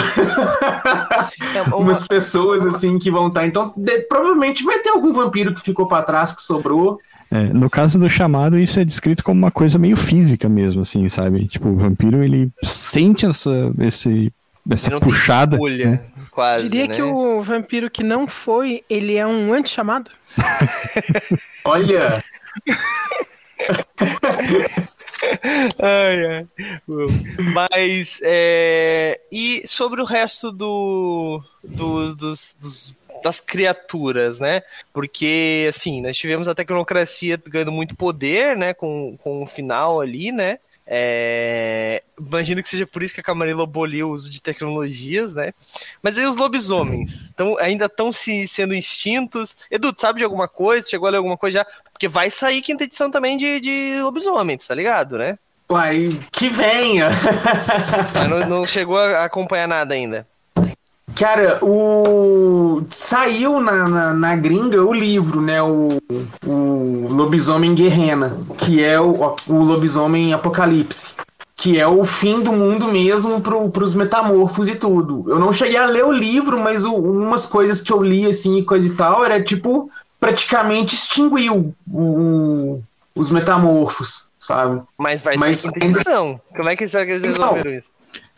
É uma- [LAUGHS] umas pessoas assim que vão estar. Então, de- provavelmente vai ter algum vampiro que ficou pra trás que sobrou. É, no caso do chamado, isso é descrito como uma coisa meio física mesmo, assim, sabe? Tipo, o vampiro, ele sente essa, esse, essa Ele não tem puxada. escolha, né? Quase, Diria né? que o vampiro que não foi, ele é um anti-chamado? [LAUGHS] Olha, [LAUGHS] Ai, ai. Mas, é... e sobre o resto do, do- dos, dos- das criaturas, né? Porque, assim, nós tivemos a tecnocracia ganhando muito poder, né? Com, com o final ali, né? É... Imagino que seja por isso que a Camarilla aboliu o uso de tecnologias, né? Mas aí os lobisomens tão, ainda estão se sendo extintos. Edu, tu sabe de alguma coisa? Chegou a ler alguma coisa já? Porque vai sair quinta edição também de, de lobisomem, tá ligado, né? uai, que venha. Mas não, não chegou a acompanhar nada ainda. Cara, o. Saiu na, na, na gringa o livro, né? O, o Lobisomem Guerrena, que é o, o Lobisomem Apocalipse. Que é o fim do mundo mesmo pro, pros metamorfos e tudo. Eu não cheguei a ler o livro, mas o- umas coisas que eu li assim e coisa e tal, era tipo, praticamente extinguiu o- os metamorfos, sabe? Mas vai Mas ser ainda- edição. Como é que será que eles Não. resolveram isso?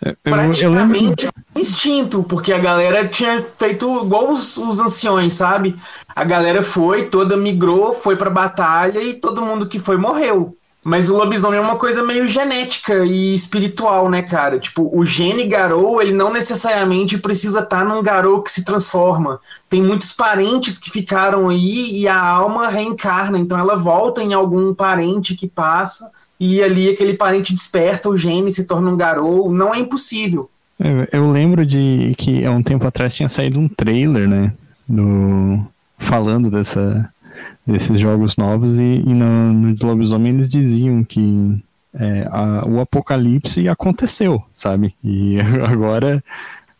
Eu, eu lembro. praticamente instinto, porque a galera tinha feito igual os, os anciões, sabe? A galera foi, toda migrou, foi pra batalha e todo mundo que foi morreu. Mas o lobisomem é uma coisa meio genética e espiritual, né, cara? Tipo, o gene garou, ele não necessariamente precisa estar num garou que se transforma. Tem muitos parentes que ficaram aí e a alma reencarna, então ela volta em algum parente que passa e ali aquele parente desperta o gene, se torna um garou. Não é impossível. Eu, eu lembro de que há um tempo atrás tinha saído um trailer, né? Do, falando dessa, desses jogos novos e, e no, no Lobisomem eles diziam que é, a- o apocalipse aconteceu, sabe? E [LAUGHS] agora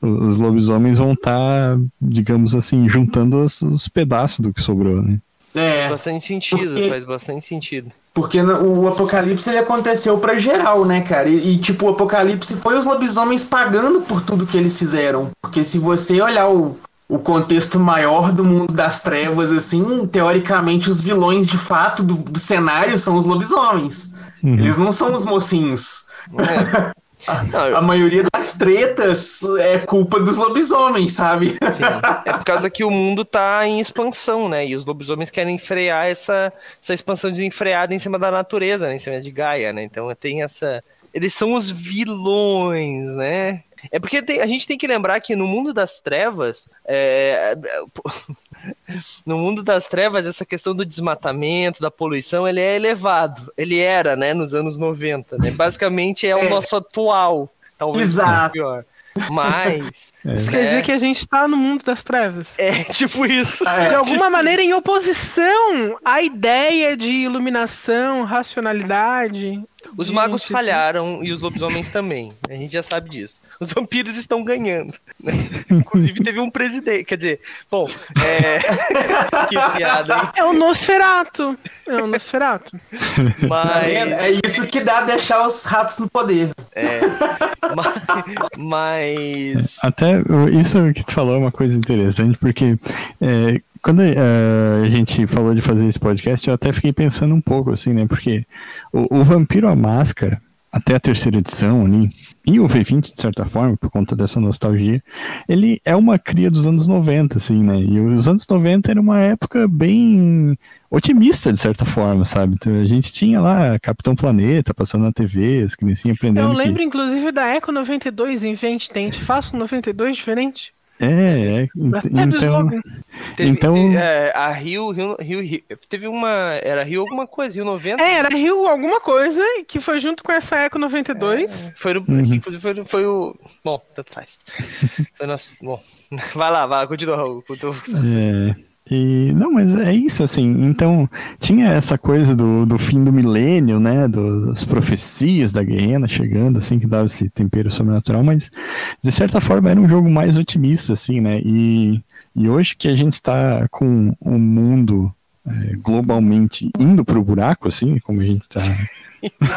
os lobisomens vão estar, digamos assim, juntando os, os pedaços do que sobrou, né? É, Faz bastante sentido, porque- faz bastante sentido. porque o apocalipse ele aconteceu pra geral, né, cara? E, e, tipo, o apocalipse foi os lobisomens pagando por tudo que eles fizeram. Porque se você olhar o, o contexto maior do mundo das trevas, assim, teoricamente os vilões de fato do, do cenário são os lobisomens. Uhum. Eles não são os mocinhos. É. [LAUGHS] [LAUGHS] Não, A eu- maioria das tretas é culpa dos lobisomens, sabe? Sim. [LAUGHS] É por causa que o mundo tá em expansão, né? E os lobisomens querem frear essa, essa expansão desenfreada em cima da natureza, né? Em cima de Gaia, né? Então tem essa. Eles são os vilões, né? É porque tem- a gente tem que lembrar que no mundo das trevas, é, [LAUGHS] no mundo das trevas, essa questão do desmatamento, da poluição, ele é elevado. Ele era, né, nos anos 90, né? Basicamente é o É. nosso atual, talvez Exato. pior. Mas, [LAUGHS] Isso É. quer dizer que a gente tá no mundo das trevas. é [LAUGHS] tipo isso. É, De alguma maneira, em oposição à ideia de iluminação, racionalidade. Os de magos gente- falharam e os lobisomens também. A gente já sabe disso. Os vampiros estão ganhando. [LAUGHS] Inclusive teve um presidente. Quer dizer, bom, é... [LAUGHS] que piada, hein? É o Nosferato. É o Nosferato. Mas, É isso que dá deixar os ratos no poder. mas, mas Até isso que tu falou é uma coisa interessante, porque é, quando é, a gente falou de fazer esse podcast, eu até fiquei pensando um pouco, assim, né? Porque o, o Vampiro à Máscara, até a terceira edição ali, e o V20, de certa forma, por conta dessa nostalgia, ele é uma cria dos anos 90, assim, né? E os anos 90 era uma época bem otimista, de certa forma, sabe? Então, a gente tinha lá Capitão Planeta passando na TV, as criancinhas aprendendo. Eu lembro, que... inclusive, da Eco 92 em Vente Tente. Faço 92 diferente? É, é. Então, teve, então... Teve, é, a Rio, Rio, Rio, Rio, teve uma, era Rio alguma coisa, Rio 90? É, era Rio alguma coisa, que foi junto com essa Eco 92. É, foi, no, uhum. foi, foi, o, bom, tanto faz. Foi nosso, bom, vai lá, vai, continua, Raul. É... E, não, mas é isso, assim. Então, tinha essa coisa do, do fim do milênio, né? Do, das profecias da guerra chegando, assim, que dava esse tempero sobrenatural, mas de certa forma era um jogo mais otimista, assim, né? E, e hoje que a gente está com o um mundo é, globalmente indo pro buraco, assim, como a gente [LAUGHS] está.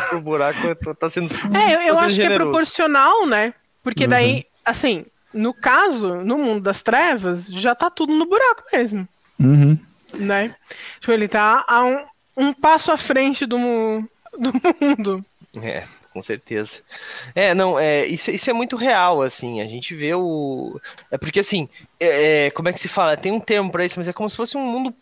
pro buraco tá sendo. É, eu, eu tá acho generoso. que é proporcional, né? Porque daí, uhum. assim, no caso, no mundo das trevas, já tá tudo no buraco mesmo. Uhum. Né? Tipo, ele tá a um, um passo à frente do, do mundo. É, com certeza. É, não, é, isso, isso é muito real, assim, a gente vê o... É porque, assim, é, é como é que se fala? Tem um termo para isso, mas é como se fosse um mundo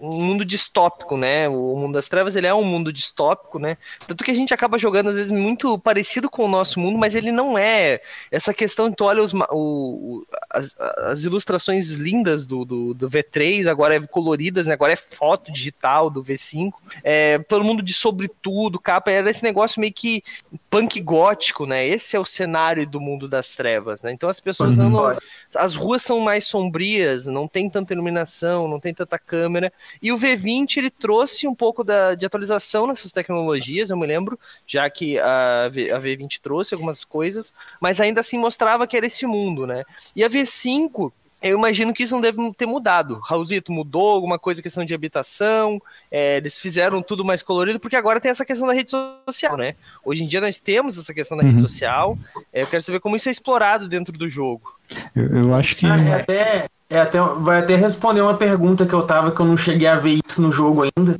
um mundo distópico, né? O mundo das trevas ele é um mundo distópico, né? Tanto que a gente acaba jogando às vezes muito parecido com o nosso mundo, mas ele não é. Essa questão, tu olha os, o, as, as ilustrações lindas do, do, do, V3, agora é coloridas, né? Agora é foto digital do V5. É, todo mundo de sobretudo, capa, era esse negócio meio que punk gótico, né? Esse é o cenário do mundo das trevas, né? Então as pessoas uhum. andam. As ruas são mais sombrias, não tem tanta iluminação, não tem tanta câmera câmera. E o V20 ele trouxe um pouco da, de atualização nessas tecnologias, eu me lembro, já que a, v, a V20 trouxe algumas coisas, mas ainda assim mostrava que era esse mundo, né? E a V5 eu imagino que isso não deve ter mudado. Raulzito, mudou alguma coisa, questão de habitação, é, eles fizeram tudo mais colorido, porque agora tem essa questão da rede social, né? Hoje em dia nós temos essa questão da uhum. rede social, é, eu quero saber como isso é explorado dentro do jogo. Eu, eu acho que... É até, é até, vai até responder uma pergunta que eu tava, que eu não cheguei a ver isso no jogo ainda.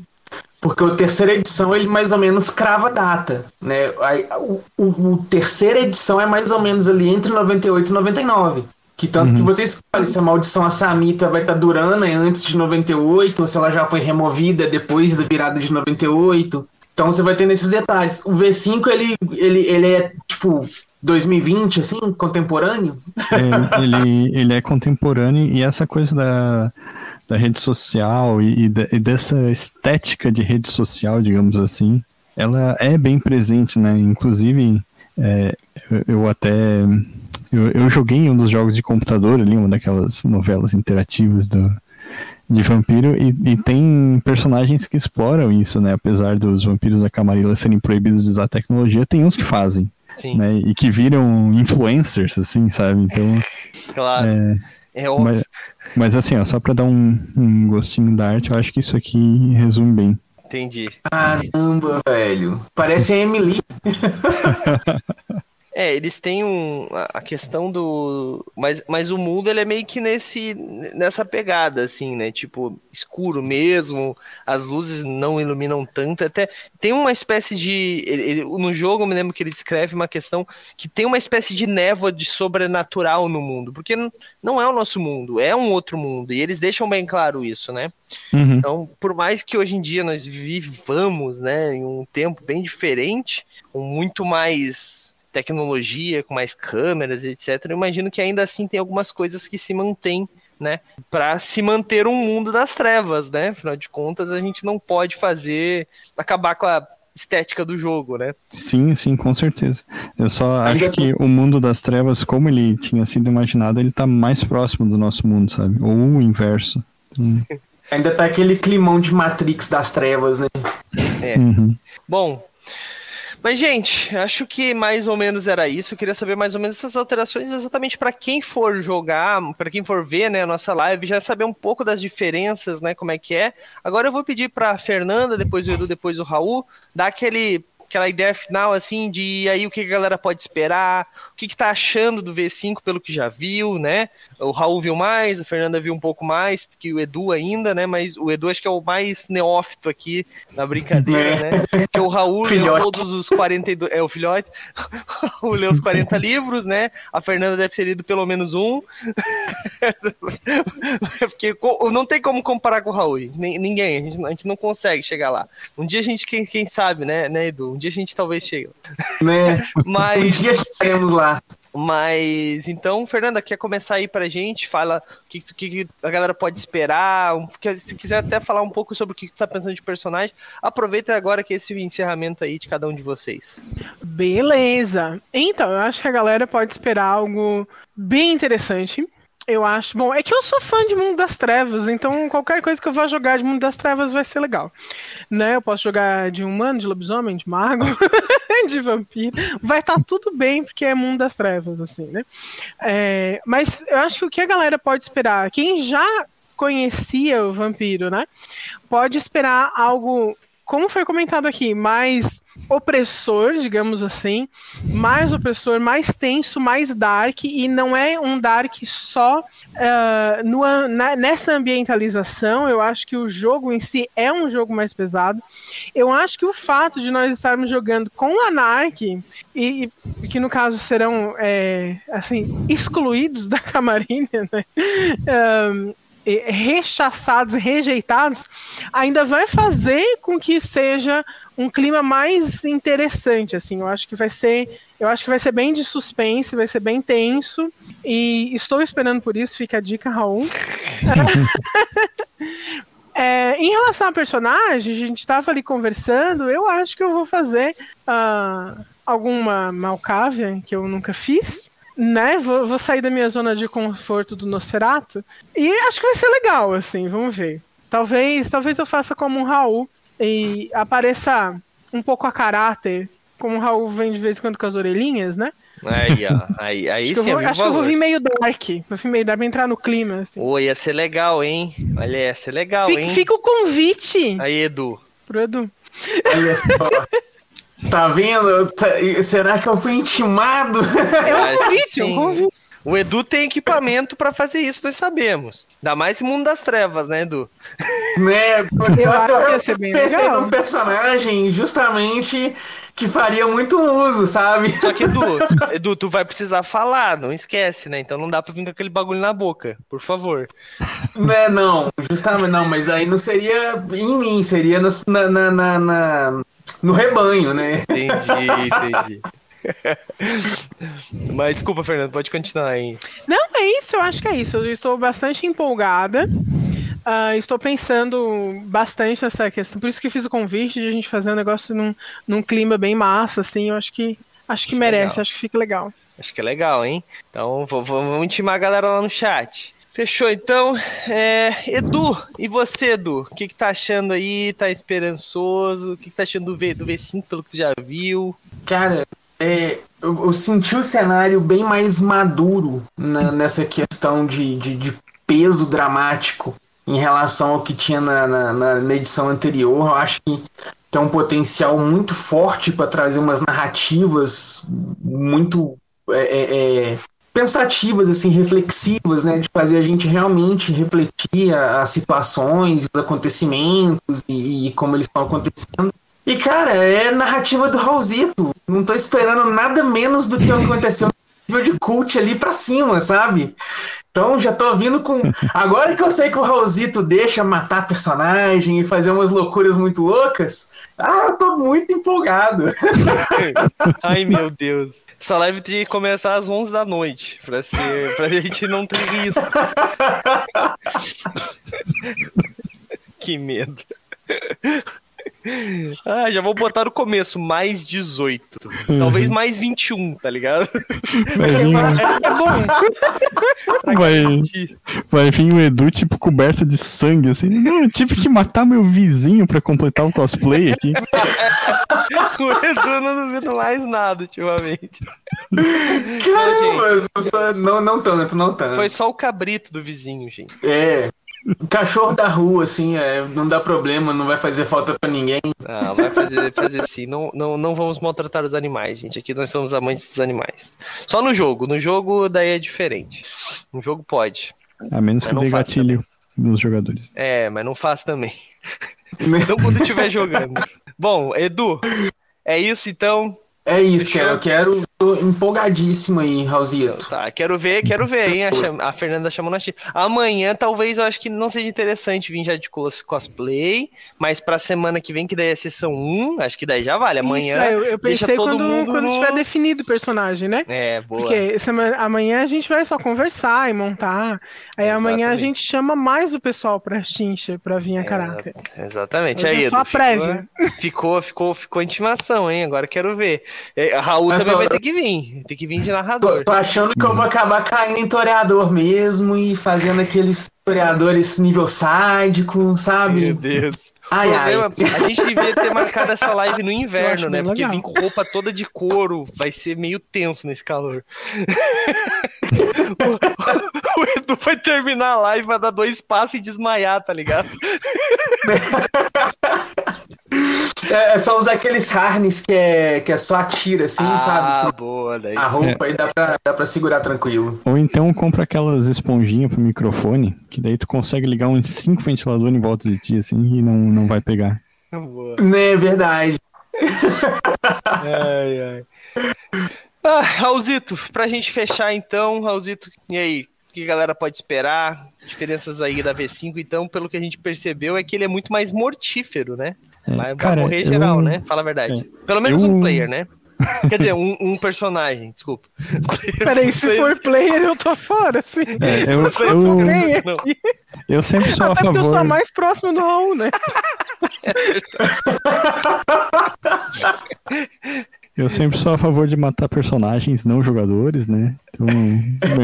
Porque o terceira edição ele mais ou menos crava data, né? A, o, o, o, terceira edição é mais ou menos ali entre 98 e 99. Que tanto uhum. que você escolhe se a maldição Assamita vai estar tá durando né, antes de 98, ou se ela já foi removida depois da virada de 98. Então você vai ter nesses detalhes. O V5 ele, ele, ele é tipo 2020, assim, contemporâneo? É, ele, ele é contemporâneo e essa coisa da, da rede social e, e, dessa estética de rede social, digamos assim, ela é bem presente, né? Inclusive, é, eu, eu, até. Eu, eu joguei um dos jogos de computador ali, uma daquelas novelas interativas do, de vampiro, e, e, tem personagens que exploram isso, né? Apesar dos vampiros da Camarilla serem proibidos de usar tecnologia, tem uns que fazem. Sim. Né, e que viram influencers, assim, sabe? Então. [LAUGHS] claro. É, é óbvio. Mas, mas assim, ó, só pra dar um, um gostinho da arte, eu acho que isso aqui resume bem. Entendi. Caramba, velho. Parece a Emily. [LAUGHS] É, eles têm um, a questão do. Mas, mas o mundo ele é meio que nesse, nessa pegada, assim, né? Tipo, escuro mesmo, as luzes não iluminam tanto. Até tem uma espécie de. Ele, ele, no jogo, eu me lembro que ele descreve uma questão que tem uma espécie de névoa de sobrenatural no mundo, porque não é o nosso mundo, é um outro mundo. E eles deixam bem claro isso, né? Uhum. Então, por mais que hoje em dia nós vivamos, né, em um tempo bem diferente, com muito mais tecnologia, com mais câmeras, etc. Eu imagino que ainda assim tem algumas coisas que se mantêm né, para se manter um mundo das trevas, né? Afinal de contas, a gente não pode fazer acabar com a estética do jogo, né? Sim, sim, com certeza. Eu só acho que o mundo das trevas, como ele tinha sido imaginado, ele tá mais próximo do nosso mundo, sabe? Ou o inverso. Hum. Ainda tá aquele climão de Matrix das trevas, né? É. Uhum. Bom, mas, gente, acho que mais ou menos era isso. Eu queria saber mais ou menos essas alterações exatamente para quem for jogar, para quem for ver né, a nossa live, já saber um pouco das diferenças, né? Como é que é. Agora eu vou pedir para Fernanda, depois o Edu, depois o Raul, dar aquele aquela ideia final, assim, de aí o que a galera pode esperar, o que, que tá achando do V5 pelo que já viu, né? O Raul viu mais, a Fernanda viu um pouco mais que o Edu ainda, né? Mas o Edu acho que é o mais neófito aqui na brincadeira, né? Porque o Raul leu todos os 42. É, o filhote. [LAUGHS] O Raul leu os 40 livros, né? A Fernanda deve ter lido pelo menos um. [LAUGHS] Porque não tem como comparar com o Raul. Ninguém, a gente, a gente não consegue chegar lá. Um dia a gente, quem, quem sabe, né, né, Edu? Um dia a gente talvez chegue. Né? [LAUGHS] Mas... Um dia chegaremos lá. Mas então, Fernanda, quer começar aí pra gente? Fala o que, que, a galera pode esperar. Se quiser até falar um pouco sobre o que, que tá pensando de personagem, aproveita agora que esse encerramento aí de cada um de vocês. Beleza. Então, eu acho que a galera pode esperar algo bem interessante. Eu acho. Bom, é que eu sou fã de Mundo das Trevas, então qualquer coisa que eu vá jogar de Mundo das Trevas vai ser legal. Né? Eu posso jogar de humano, de lobisomem, de mago, [LAUGHS] de vampiro. Vai estar tá tudo bem, porque é Mundo das Trevas, assim, né? É, mas eu acho que o que a galera pode esperar, quem já conhecia o vampiro, né? Pode esperar algo, como foi comentado aqui, mais opressor, digamos assim, mais opressor, mais tenso, mais dark, e não é um dark só uh, no, na, nessa ambientalização. Eu acho que o jogo em si é um jogo mais pesado. Eu acho que o fato de nós estarmos jogando com Anark, e, e que no caso serão é, assim excluídos [LAUGHS] da Camarilla, né? Um, rechaçados, rejeitados, ainda vai fazer com que seja um clima mais interessante, assim. Eu acho que vai ser, eu acho que vai ser bem de suspense, vai ser bem tenso e estou esperando por isso. Fica a dica, Raul. [LAUGHS] é, em relação a personagem, a gente estava ali conversando. Eu acho que eu vou fazer uh, alguma Malcávia que eu nunca fiz né, vou, vou, sair da minha zona de conforto do Nosferatu e acho que vai ser legal, assim, vamos ver. Talvez, talvez eu faça como um Raul e apareça um pouco a caráter, como o Raul vem de vez em quando com as orelhinhas, né? Aí, ó. [LAUGHS] Aí, aí acho sim, eu vou, Acho que eu vou vir meio dark. Vou vir meio dark pra entrar no clima. Assim. Ô, ia ser legal, hein? Olha, ia ser legal, fica, hein? Fica o convite. Aí, Edu. Pro Edu. [LAUGHS] Tá vendo? Tá, será que eu fui intimado? É um convite, convite. O Edu tem equipamento para fazer isso, nós sabemos. Ainda mais esse mundo das trevas, né, Edu? Né, eu, eu acho que ia ser bem pensei legal. num personagem justamente que faria muito uso, sabe? Só que, Edu, Edu, tu vai precisar falar, não esquece, né? Então não dá pra vir com aquele bagulho na boca, por favor. Né, não, justamente não, mas aí não seria em mim, seria na, na, na, na no rebanho, né? Entendi, entendi. [LAUGHS] Mas desculpa, Fernando, pode continuar aí. Não, é isso, eu acho que é isso. Eu estou bastante empolgada. Uh, estou pensando bastante nessa questão. Por isso que fiz o convite de a gente fazer um negócio num, num clima bem massa, assim. Eu acho que acho que acho merece, legal. acho que fica legal. Acho que é legal, hein? Então vamos intimar a galera lá no chat. Fechou, então. É, Edu, e você, Edu? O que, que tá achando aí? Tá esperançoso? O que, que tá achando do, v, do V5, pelo que tu já viu? Cara, é, eu, eu, senti o cenário bem mais maduro na, nessa questão de, de, de, peso dramático em relação ao que tinha na, na, na edição anterior. Eu acho que tem um potencial muito forte para trazer umas narrativas muito é, é, é pensativas, assim, reflexivas, né, de fazer a gente realmente refletir as situações, os acontecimentos e, e como eles estão acontecendo. E, cara, é narrativa do Raulzito. Não tô esperando nada menos do que aconteceu no nível de cult ali pra cima, sabe? Então já tô vindo com. Agora que eu sei que o Raulzito deixa matar personagem e fazer umas loucuras muito loucas, ah, eu tô muito empolgado. [LAUGHS] Ai, meu Deus. Essa live tem que começar às 11 da noite, pra, ser, pra [LAUGHS] gente não ter risco. [LAUGHS] que medo. Ah, já vou botar no começo, mais 18. Talvez uhum. mais 21, tá ligado? Mas, [LAUGHS] é bom. Vai, vai vir o Edu, tipo, coberto de sangue, assim. Não, eu tive que matar meu vizinho pra completar o cosplay aqui. [LAUGHS] o Edu não duvido mais nada ultimamente. Caramba, não, não, não tanto, não tanto. Foi só o cabrito do vizinho, gente. É. Cachorro da rua, assim, é, não dá problema, não vai fazer falta pra ninguém. Ah, vai fazer, fazer sim. Não, não, não vamos maltratar os animais, gente. Aqui nós somos amantes dos animais. Só no jogo. No jogo, daí é diferente. No jogo pode. A menos que não dê gatilho nos jogadores. É, mas não faço também. [LAUGHS] Então quando estiver jogando. Bom, Edu, é isso então. É isso, Fechou? cara. Eu quero. Tô empolgadíssimo aí, Raulzito. Tá, quero ver, quero ver, hein? A, cham- a Fernanda chamou na China. Amanhã talvez eu acho que não seja interessante vir já de cos- cosplay, mas pra semana que vem, que daí é sessão 1, acho que daí já vale. Amanhã. Isso, é, eu, eu deixa pensei todo quando, mundo quando no- tiver definido o personagem, né? É, boa. Porque semana, amanhã a gente vai só conversar e montar. Aí amanhã a gente chama mais o pessoal pra Chincha, pra vir a caráter. Exatamente. Hoje Aí, é só Edu, a prévia. Ficou, ficou, ficou, ficou intimação, hein? Agora quero ver. É, Raul Mas também só- vai ter que vir. Tem que vir de Tô, narrador. tô achando que eu vou acabar caindo em toreador mesmo e fazendo aqueles toreadores nível sádico, sabe? Meu Deus. Ai, ai. Problema- a gente devia ter marcado essa live no inverno, né? Porque legal. vir com roupa toda de couro vai ser meio tenso nesse calor. [LAUGHS] o, o Edu vai terminar a live, vai dar dois passos e desmaiar, tá ligado? [LAUGHS] É, é só usar aqueles harness que é, que é só a tira, assim, ah, sabe? boa, daí. A roupa aí dá pra, dá pra segurar tranquilo. Ou então compra aquelas esponjinhas pro microfone, que daí tu consegue ligar uns cinco ventiladores em volta de ti, assim, e não, não vai pegar. [LAUGHS] Boa. Né, verdade. Ai, ai. Ah, Raulzito, pra gente fechar então, Raulzito, e aí? O que a galera pode esperar? Diferenças aí da V5, então, pelo que a gente percebeu, é que ele é muito mais mortífero, né? É, Vai, vai cara, morrer eu- geral, né? Fala a verdade. Pelo menos Eu- um player, né? [LAUGHS] Quer dizer, um, um personagem, desculpa. [LAUGHS] Peraí, se for [LAUGHS] player, eu tô fora, assim. É, eu, Eu tô eu, eu sempre sou a Até porque eu sou a favor. mais próximo do Raul, né? Eu sempre sou a favor de matar personagens, não jogadores, né? Então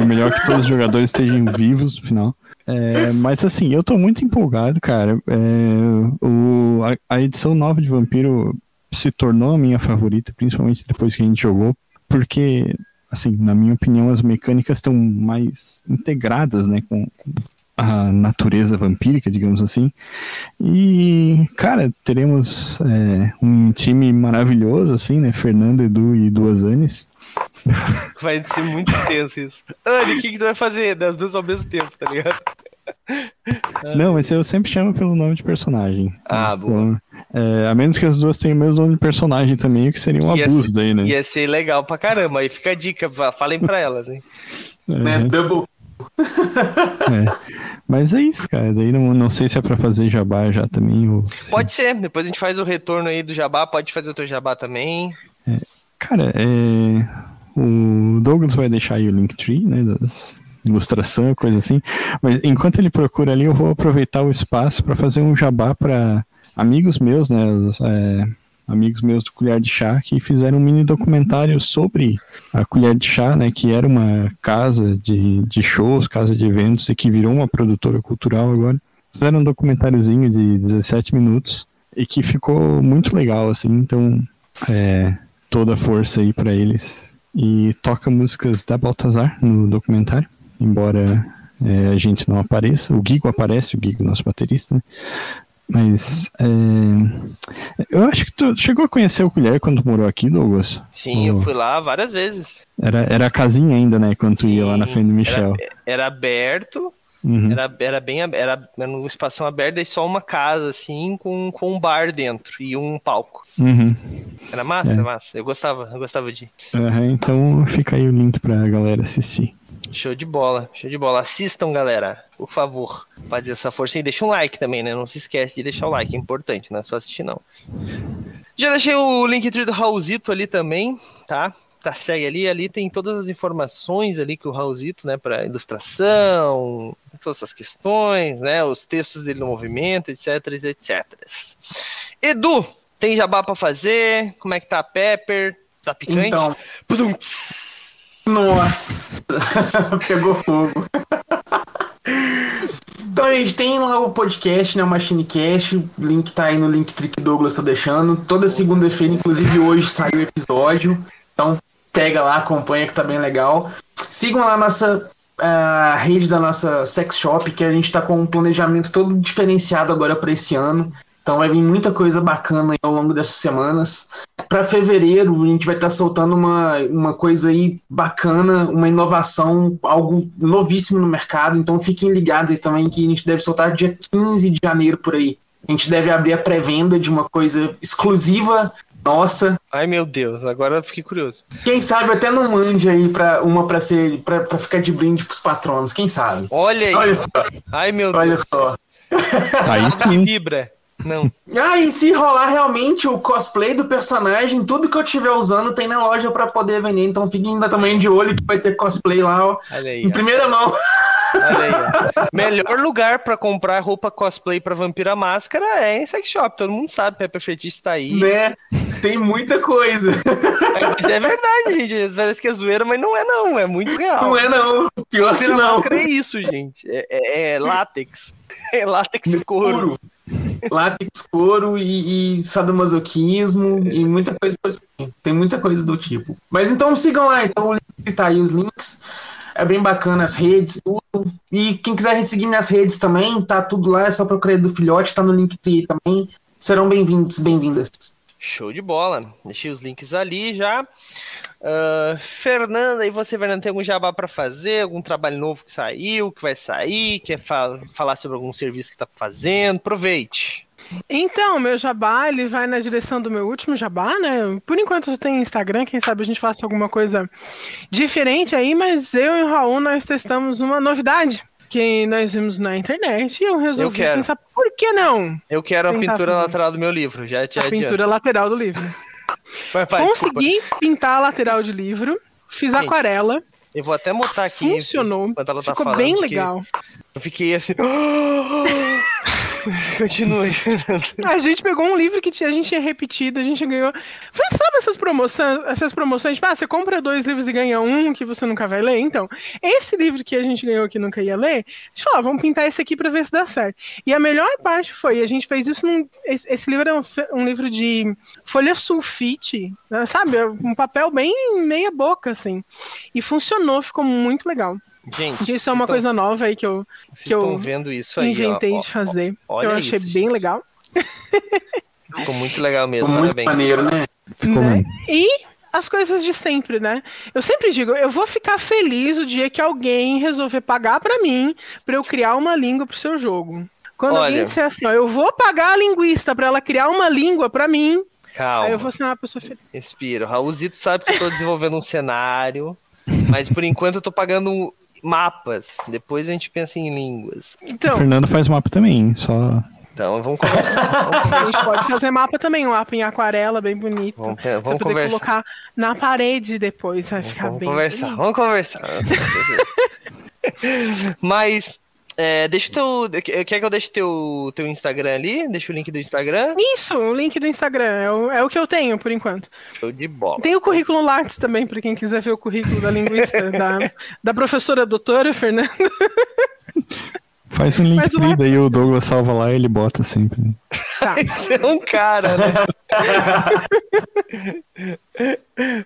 é melhor que todos os jogadores estejam vivos no final. É, mas assim, eu tô muito empolgado, cara. É, o, a, a edição nova de Vampiro se tornou a minha favorita, principalmente depois que a gente jogou, porque, assim, na minha opinião, as mecânicas estão mais integradas, né, com a natureza vampírica, digamos assim. E, cara, teremos é, um time maravilhoso, assim, né? Fernando, Edu e duas Anis. [LAUGHS] Vai ser muito tenso isso. Anny, o que, que tu vai fazer das duas ao mesmo tempo, tá ligado? [LAUGHS] Não, mas eu sempre chamo pelo nome de personagem. Ah, boa. é, a menos que as duas tenham o mesmo nome de personagem também, o que seria um Ia abuso ser- daí, né? Ia ser legal pra caramba. Aí fica a dica, fa- falem pra elas, hein? Né? [LAUGHS] Uhum, Double. [LAUGHS] é. Mas é isso, cara. Daí não, não sei se é pra fazer jabá já também. Ou... se- Pode ser, depois a gente faz o retorno aí do Jabá, pode fazer o teu Jabá também. Cara, é... o Douglas vai deixar aí o Linktree, né? Das ilustração, coisa assim. Mas enquanto ele procura ali, eu vou aproveitar o espaço para fazer um jabá para amigos meus, né? é, amigos meus do Colher de Chá que fizeram um mini documentário sobre a Colher de Chá, né? Que era uma casa de, de shows, casa de eventos e que virou uma produtora cultural agora. Fizeram um documentáriozinho de 17 minutos e que ficou muito legal, assim. Então, é, toda a força aí para eles. E toca músicas da Baltazar no documentário, embora é, a gente não apareça. O Gigo aparece, o Gigo, nosso baterista, né? Mas é, eu acho que tu chegou a conhecer o Colher quando tu morou aqui, Douglas. Sim, eu fui lá várias vezes. Era, era a casinha ainda, né? Quando tu ia lá na Sim, frente do Michel. Era, era aberto, Uhum. era, era bem era, era um espação aberto e só uma casa, assim, com, com um bar dentro e um palco. Uhum. Era massa, É. massa. Eu gostava, eu gostava de. Aham, então fica aí o link pra galera assistir. Show de bola, show de bola. Assistam, galera, por favor. Fazer essa força e deixa um like também, né? Não se esquece de deixar o like, é importante, não é só assistir, não. Já deixei o link do Raulzito ali também, tá? Tá, segue ali, ali tem todas as informações ali que o Raulzito, né, para ilustração, todas essas questões, né, os textos dele no movimento, etc, etc. Edu, tem jabá pra fazer? Como é que tá a Pepper? Tá picante? Então, Pudum, tss. Nossa, [LAUGHS] pegou fogo. Então, a gente tem lá o podcast, né? O MachineCast. O link tá aí no link o Douglas tá deixando. Toda segunda-feira, inclusive hoje, sai o episódio. Então, pega lá, acompanha que tá bem legal. Sigam lá nossa a rede da nossa sex shop, que a gente tá com um planejamento todo diferenciado agora para esse ano. Então vai vir muita coisa bacana ao longo dessas semanas. Para fevereiro, a gente vai estar tá soltando uma, uma coisa aí bacana, uma inovação, algo novíssimo no mercado. Então fiquem ligados aí também que a gente deve soltar dia 15 de janeiro por aí. A gente deve abrir a pré-venda de uma coisa exclusiva nossa. Ai meu Deus, agora eu fiquei curioso. Quem sabe até não mande aí para uma para ser para ficar de brinde pros patronos, quem sabe? Olha aí. Olha só. Ai meu Olha Deus. só. Aí sim. Vibra. Não. Ah, e se rolar realmente o cosplay do personagem, tudo que eu tiver usando tem na loja para poder vender. Então fiquem ainda também de olho que vai ter cosplay lá, ó, Olha aí. em ó. primeira mão. Olha aí. [LAUGHS] Melhor lugar pra comprar roupa cosplay pra Vampira Máscara é em sex shop. Todo mundo sabe, Pepper Fetiche tá aí. Né? Tem muita coisa. Mas é verdade, gente. Parece que é zoeira, mas não é não. É muito real. Não é não. Pior que não. É isso, gente. É, é- é látex. [LAUGHS] É látex e couro. Látex, couro e, e sadomasoquismo e muita coisa por assim. Tem muita coisa do tipo. Mas então sigam lá, então o link tá aí os links. É bem bacana as redes, tudo. E quem quiser seguir minhas redes também, tá tudo lá, é só procurar do filhote, tá no link também. Serão bem-vindos, bem-vindas. Show de bola. Deixei os links ali já. Ah, Fernanda, e você, Fernanda, tem algum jabá pra fazer? Algum trabalho novo que saiu, que vai sair? Quer fa- falar sobre algum serviço que tá fazendo? Aproveite. Então, meu jabá, ele vai na direção do meu último jabá, né? Por enquanto tenho Instagram, quem sabe a gente faça alguma coisa diferente aí, mas eu e o Raul, nós testamos uma novidade que nós vimos na internet e eu resolvi Eu pensar, por que não? Eu quero a pintura fazer. lateral do meu livro. Já te A adianto. pintura lateral do livro. [LAUGHS] Vai, vai, desculpa. Consegui pintar a lateral de livro, fiz Gente, aquarela, Eu vou até botar aqui. funcionou, ela tá ficou falando, bem legal. Eu fiquei assim. [GASPS] Continue, Fernanda. A gente pegou um livro que a gente tinha repetido, a gente ganhou. Foi, sabe essas promoções, essas promoções, tipo, ah, você compra dois livros e ganha um que você nunca vai ler? Então, esse livro que a gente ganhou que nunca ia ler, a gente falou, ah, vamos pintar esse aqui pra ver se dá certo. E a melhor parte foi, a gente fez isso num. Esse, esse livro é um, um livro de folha sulfite, sabe? Um papel bem meia boca, assim. E funcionou, ficou muito legal. Gente, Isso é uma vocês coisa nova aí que eu Vocês que eu estão vendo isso aí, inventei ó, ó, de fazer. olha eu achei isso, bem gente. legal. Ficou muito legal mesmo, Ficou muito parabéns. maneiro, né? Ficou né? E as coisas de sempre, né? Eu sempre digo, eu vou ficar feliz o dia que alguém resolver pagar pra mim pra eu criar uma língua pro seu jogo. Quando Olha. alguém disser assim, ó, eu vou pagar a linguista pra ela criar uma língua pra mim, Calma, aí eu vou ser uma pessoa feliz. respira. O Raulzito sabe que eu tô desenvolvendo um cenário, mas por enquanto eu tô pagando mapas. Depois a gente pensa em línguas. O Então, Fernando faz mapa também, só. Então vamos conversar. [LAUGHS] Vamos, a gente pode fazer mapa também, um mapa em aquarela bem bonito. vamos, vamos poder conversar. colocar na parede depois, vai ficar Vamos bem conversar, bonito. vamos conversar. [LAUGHS] Mas, é, deixa o teu. Quer que eu deixe teu, teu Instagram ali? Deixa o link do Instagram. Isso, o link do Instagram, é o, é o que eu tenho por enquanto. Show de bola. Tem o currículo Lattes também, pra quem quiser ver o currículo da linguista, [LAUGHS] da, da professora doutora Fernanda. [LAUGHS] Faz um link Mas mapa- daí o Douglas salva lá e ele bota sempre. Tá. [LAUGHS] Você é um cara, né? [LAUGHS]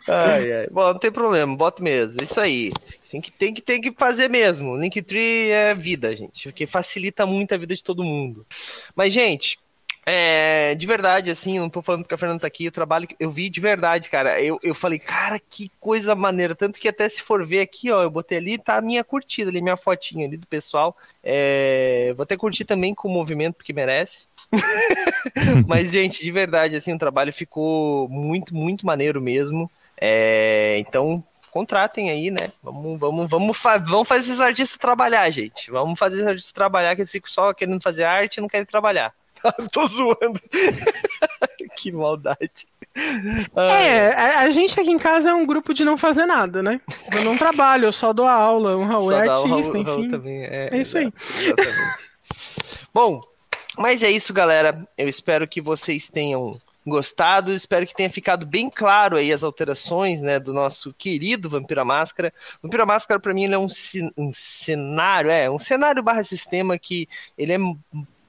ai, ai. Bom, não tem problema, bota mesmo. Isso aí. Tem que, tem, que, tem que fazer mesmo. Linktree é vida, gente. Porque facilita muito a vida de todo mundo. Mas, gente, é, de verdade, assim, não tô falando porque a Fernanda tá aqui, o trabalho que eu vi de verdade, cara. Eu, eu falei, cara, que coisa maneira. Tanto que até se for ver aqui, ó, eu botei ali, tá a minha curtida ali, minha fotinha ali do pessoal. É, vou até curtir também com o movimento, porque merece. [LAUGHS] Mas, gente, de verdade, assim, o trabalho ficou muito, muito maneiro mesmo. É, então, contratem aí, né? Vamos, vamos, vamos, fa vamos fazer esses artistas trabalhar, gente. Vamos fazer esses artistas trabalhar, que eles ficam só querendo fazer arte e não querem trabalhar. [LAUGHS] Tô zoando. [LAUGHS] que maldade. Ai, É, a, a gente aqui em casa é um grupo de não fazer nada, né? Eu não trabalho, eu só dou aula, o Raul só é artista, Raul- Raul enfim. também. É, É isso aí. Exatamente. Bom, mas é isso, galera. Eu espero que vocês tenham gostado. Espero que tenha ficado bem claro aí as alterações, né, do nosso querido Vampira Máscara. Vampira Máscara para mim ele é um, um cenário, é um cenário barra sistema que ele é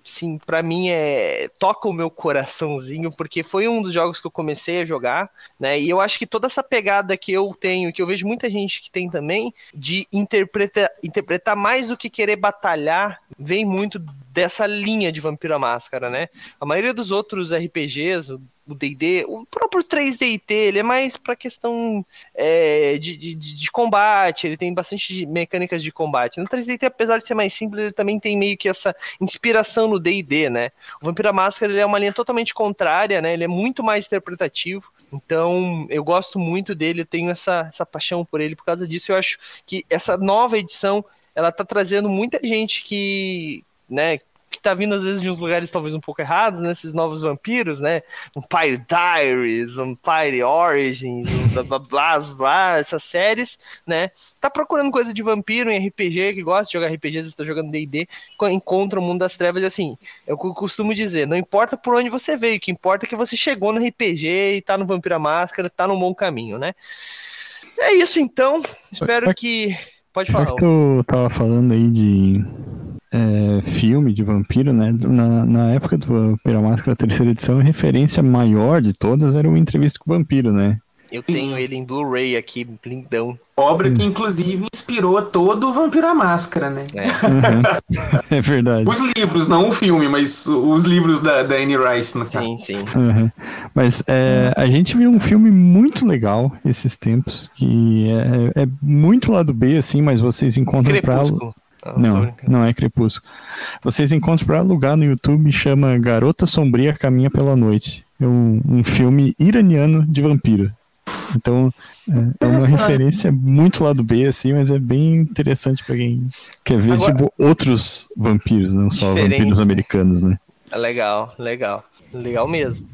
sim, para mim é toca o meu coraçãozinho, porque foi um dos jogos que eu comecei a jogar, né? E eu acho que toda essa pegada que eu tenho, que eu vejo muita gente que tem também, de interpretar, interpretar mais do que querer batalhar, vem muito dessa linha de Vampira Máscara, né? A maioria dos outros RPGs, o D&D, o próprio 3D&T, ele é mais para questão é, de, de, de, combate, ele tem bastante mecânicas de combate. No 3D&T, apesar de ser mais simples, ele também tem meio que essa inspiração no D&D, né? O Vampira Máscara, ele é uma linha totalmente contrária, né? Ele é muito mais interpretativo, então eu gosto muito dele, tenho essa, essa paixão por ele, por causa disso eu acho que essa nova edição, ela tá trazendo muita gente que, né, que tá vindo às vezes de uns lugares talvez um pouco errados, né, novos vampiros, né? Vampire Diaries, Vampire Origins, [LAUGHS] blá, blá, blá, blá, essas séries, né? Tá procurando coisa de vampiro em RPG, que gosta de jogar RPG, você tá jogando D&D, encontra o mundo das trevas, e assim, eu costumo dizer, não importa por onde você veio, o que importa é que você chegou no RPG e tá no Vampira Máscara, tá no bom caminho, né? É isso então, espero que... Pode falar. Já que tu tava falando aí de é, filme de vampiro, né? Na, na época do Vampiro Máscara, a terceira edição, a referência maior de todas era uma entrevista com o vampiro, né? Eu tenho ele em Blu-ray aqui, lindão. Obra que inclusive inspirou todo o Vampiro à Máscara, né? É, uhum. [LAUGHS] é verdade. Os livros, não o filme, mas os livros da, da Anne Rice, no caso. Sim, sim. Uhum. Mas é, a gente viu um filme muito legal esses tempos, que é, é muito lado B, assim, mas vocês encontram Crepúsculo. pra... Não, não é Crepúsculo. Vocês encontram para alugar no YouTube, chama Garota Sombria Caminha pela Noite. É um, um filme iraniano de vampiro. Então, é, é uma referência muito lado B, assim, mas é bem interessante para quem quer ver, Agora, tipo, outros vampiros, não só vampiros americanos, né? Legal, legal. Legal mesmo.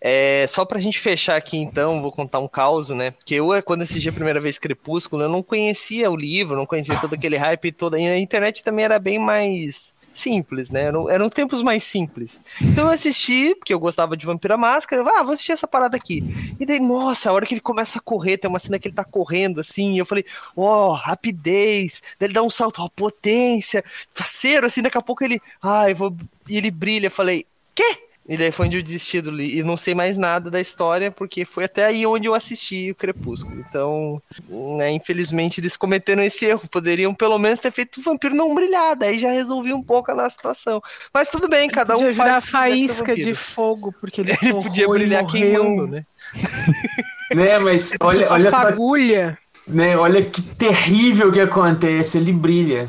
É, só pra gente fechar aqui, então, vou contar um caos, né? Porque eu, quando assisti a primeira vez Crepúsculo, eu não conhecia o livro, não conhecia todo aquele hype toda. E a internet também era bem mais simples, né? Eram, eram tempos mais simples. Então eu assisti, porque eu gostava de Vampira Máscara, eu, ah, vou assistir essa parada aqui. E daí, nossa, a hora que ele começa a correr, tem uma cena que ele tá correndo assim, eu falei, ó, oh, rapidez, daí ele dá um salto, ó, oh, potência, parceiro, assim, daqui a pouco ele, ai, ah, vou. E ele brilha, eu falei, quê? E daí foi onde eu desisti do E não sei mais nada da história, porque foi até aí onde eu assisti o Crepúsculo. Então, né, infelizmente, eles cometeram esse erro. Poderiam pelo menos ter feito o vampiro não brilhar, daí já resolvia um pouco a nossa situação. Mas tudo bem, cada um faz. Virar faísca de fogo, porque ele, [LAUGHS] ele podia brilhar queimando, né? [LAUGHS] né, mas olha, olha só. Fagulha. Né, olha que terrível que acontece, ele brilha.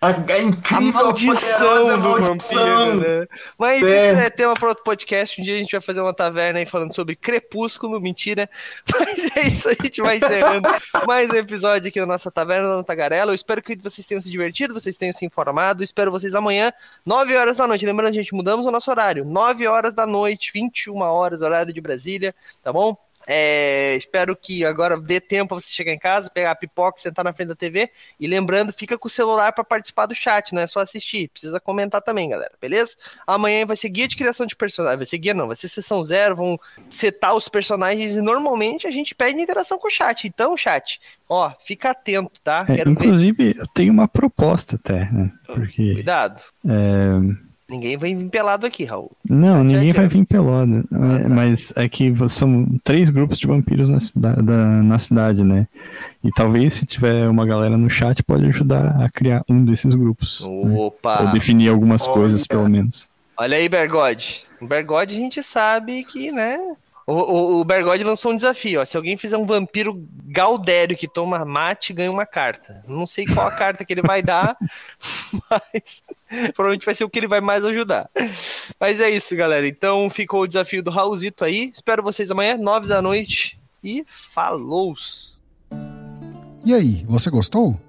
A, incrível a maldição do maldição. vampiro, né? Mas é. isso é tema para outro podcast. Um dia a gente vai fazer uma taverna aí falando sobre Crepúsculo, mentira. [LAUGHS] Mas é isso, a gente vai encerrando mais um episódio aqui na nossa taverna da Tagarela. Eu espero que vocês tenham se divertido, vocês tenham se informado. espero vocês amanhã, 9 horas da noite. Lembrando, gente, mudamos o nosso horário. 9 horas da noite, 21 horas, horário de Brasília, tá bom? É, espero que agora dê tempo pra você chegar em casa, pegar a pipoca, sentar na frente da TV. E lembrando, fica com o celular para participar do chat, não é só assistir. Precisa comentar também, galera, beleza? Amanhã vai ser guia de criação de personagens. Vai ser guia, não, vai ser sessão zero. Vão setar os personagens e normalmente a gente pede interação com o chat. Então, chat, ó, fica atento, tá? É, inclusive, ver. eu tenho uma proposta até, né? Porque. Cuidado. É Ninguém vai vir pelado aqui, Raul. Não, ninguém vai vir pelado. Ah, tá. Mas é que são três grupos de vampiros na, cidade, da, na cidade, né? E talvez se tiver uma galera no chat pode ajudar a criar um desses grupos. Opa! Né? Ou definir algumas Olha. coisas, pelo menos. Olha aí, Bergode. O Bergode a gente sabe que, né? O, o, o Bergode lançou um desafio, ó. Se alguém fizer um vampiro Galdério que toma mate, ganha uma carta. Não sei qual a carta que ele vai dar, [LAUGHS] mas provavelmente vai ser o que ele vai mais ajudar. Mas é isso, galera. Então ficou o desafio do Raulzito aí. Espero vocês amanhã, nove da noite. E falou! E aí, você gostou?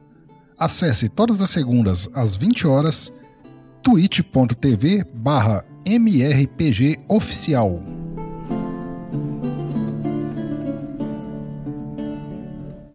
Acesse todas as segundas às 20 horas twitch.tv barra mrpgoficial.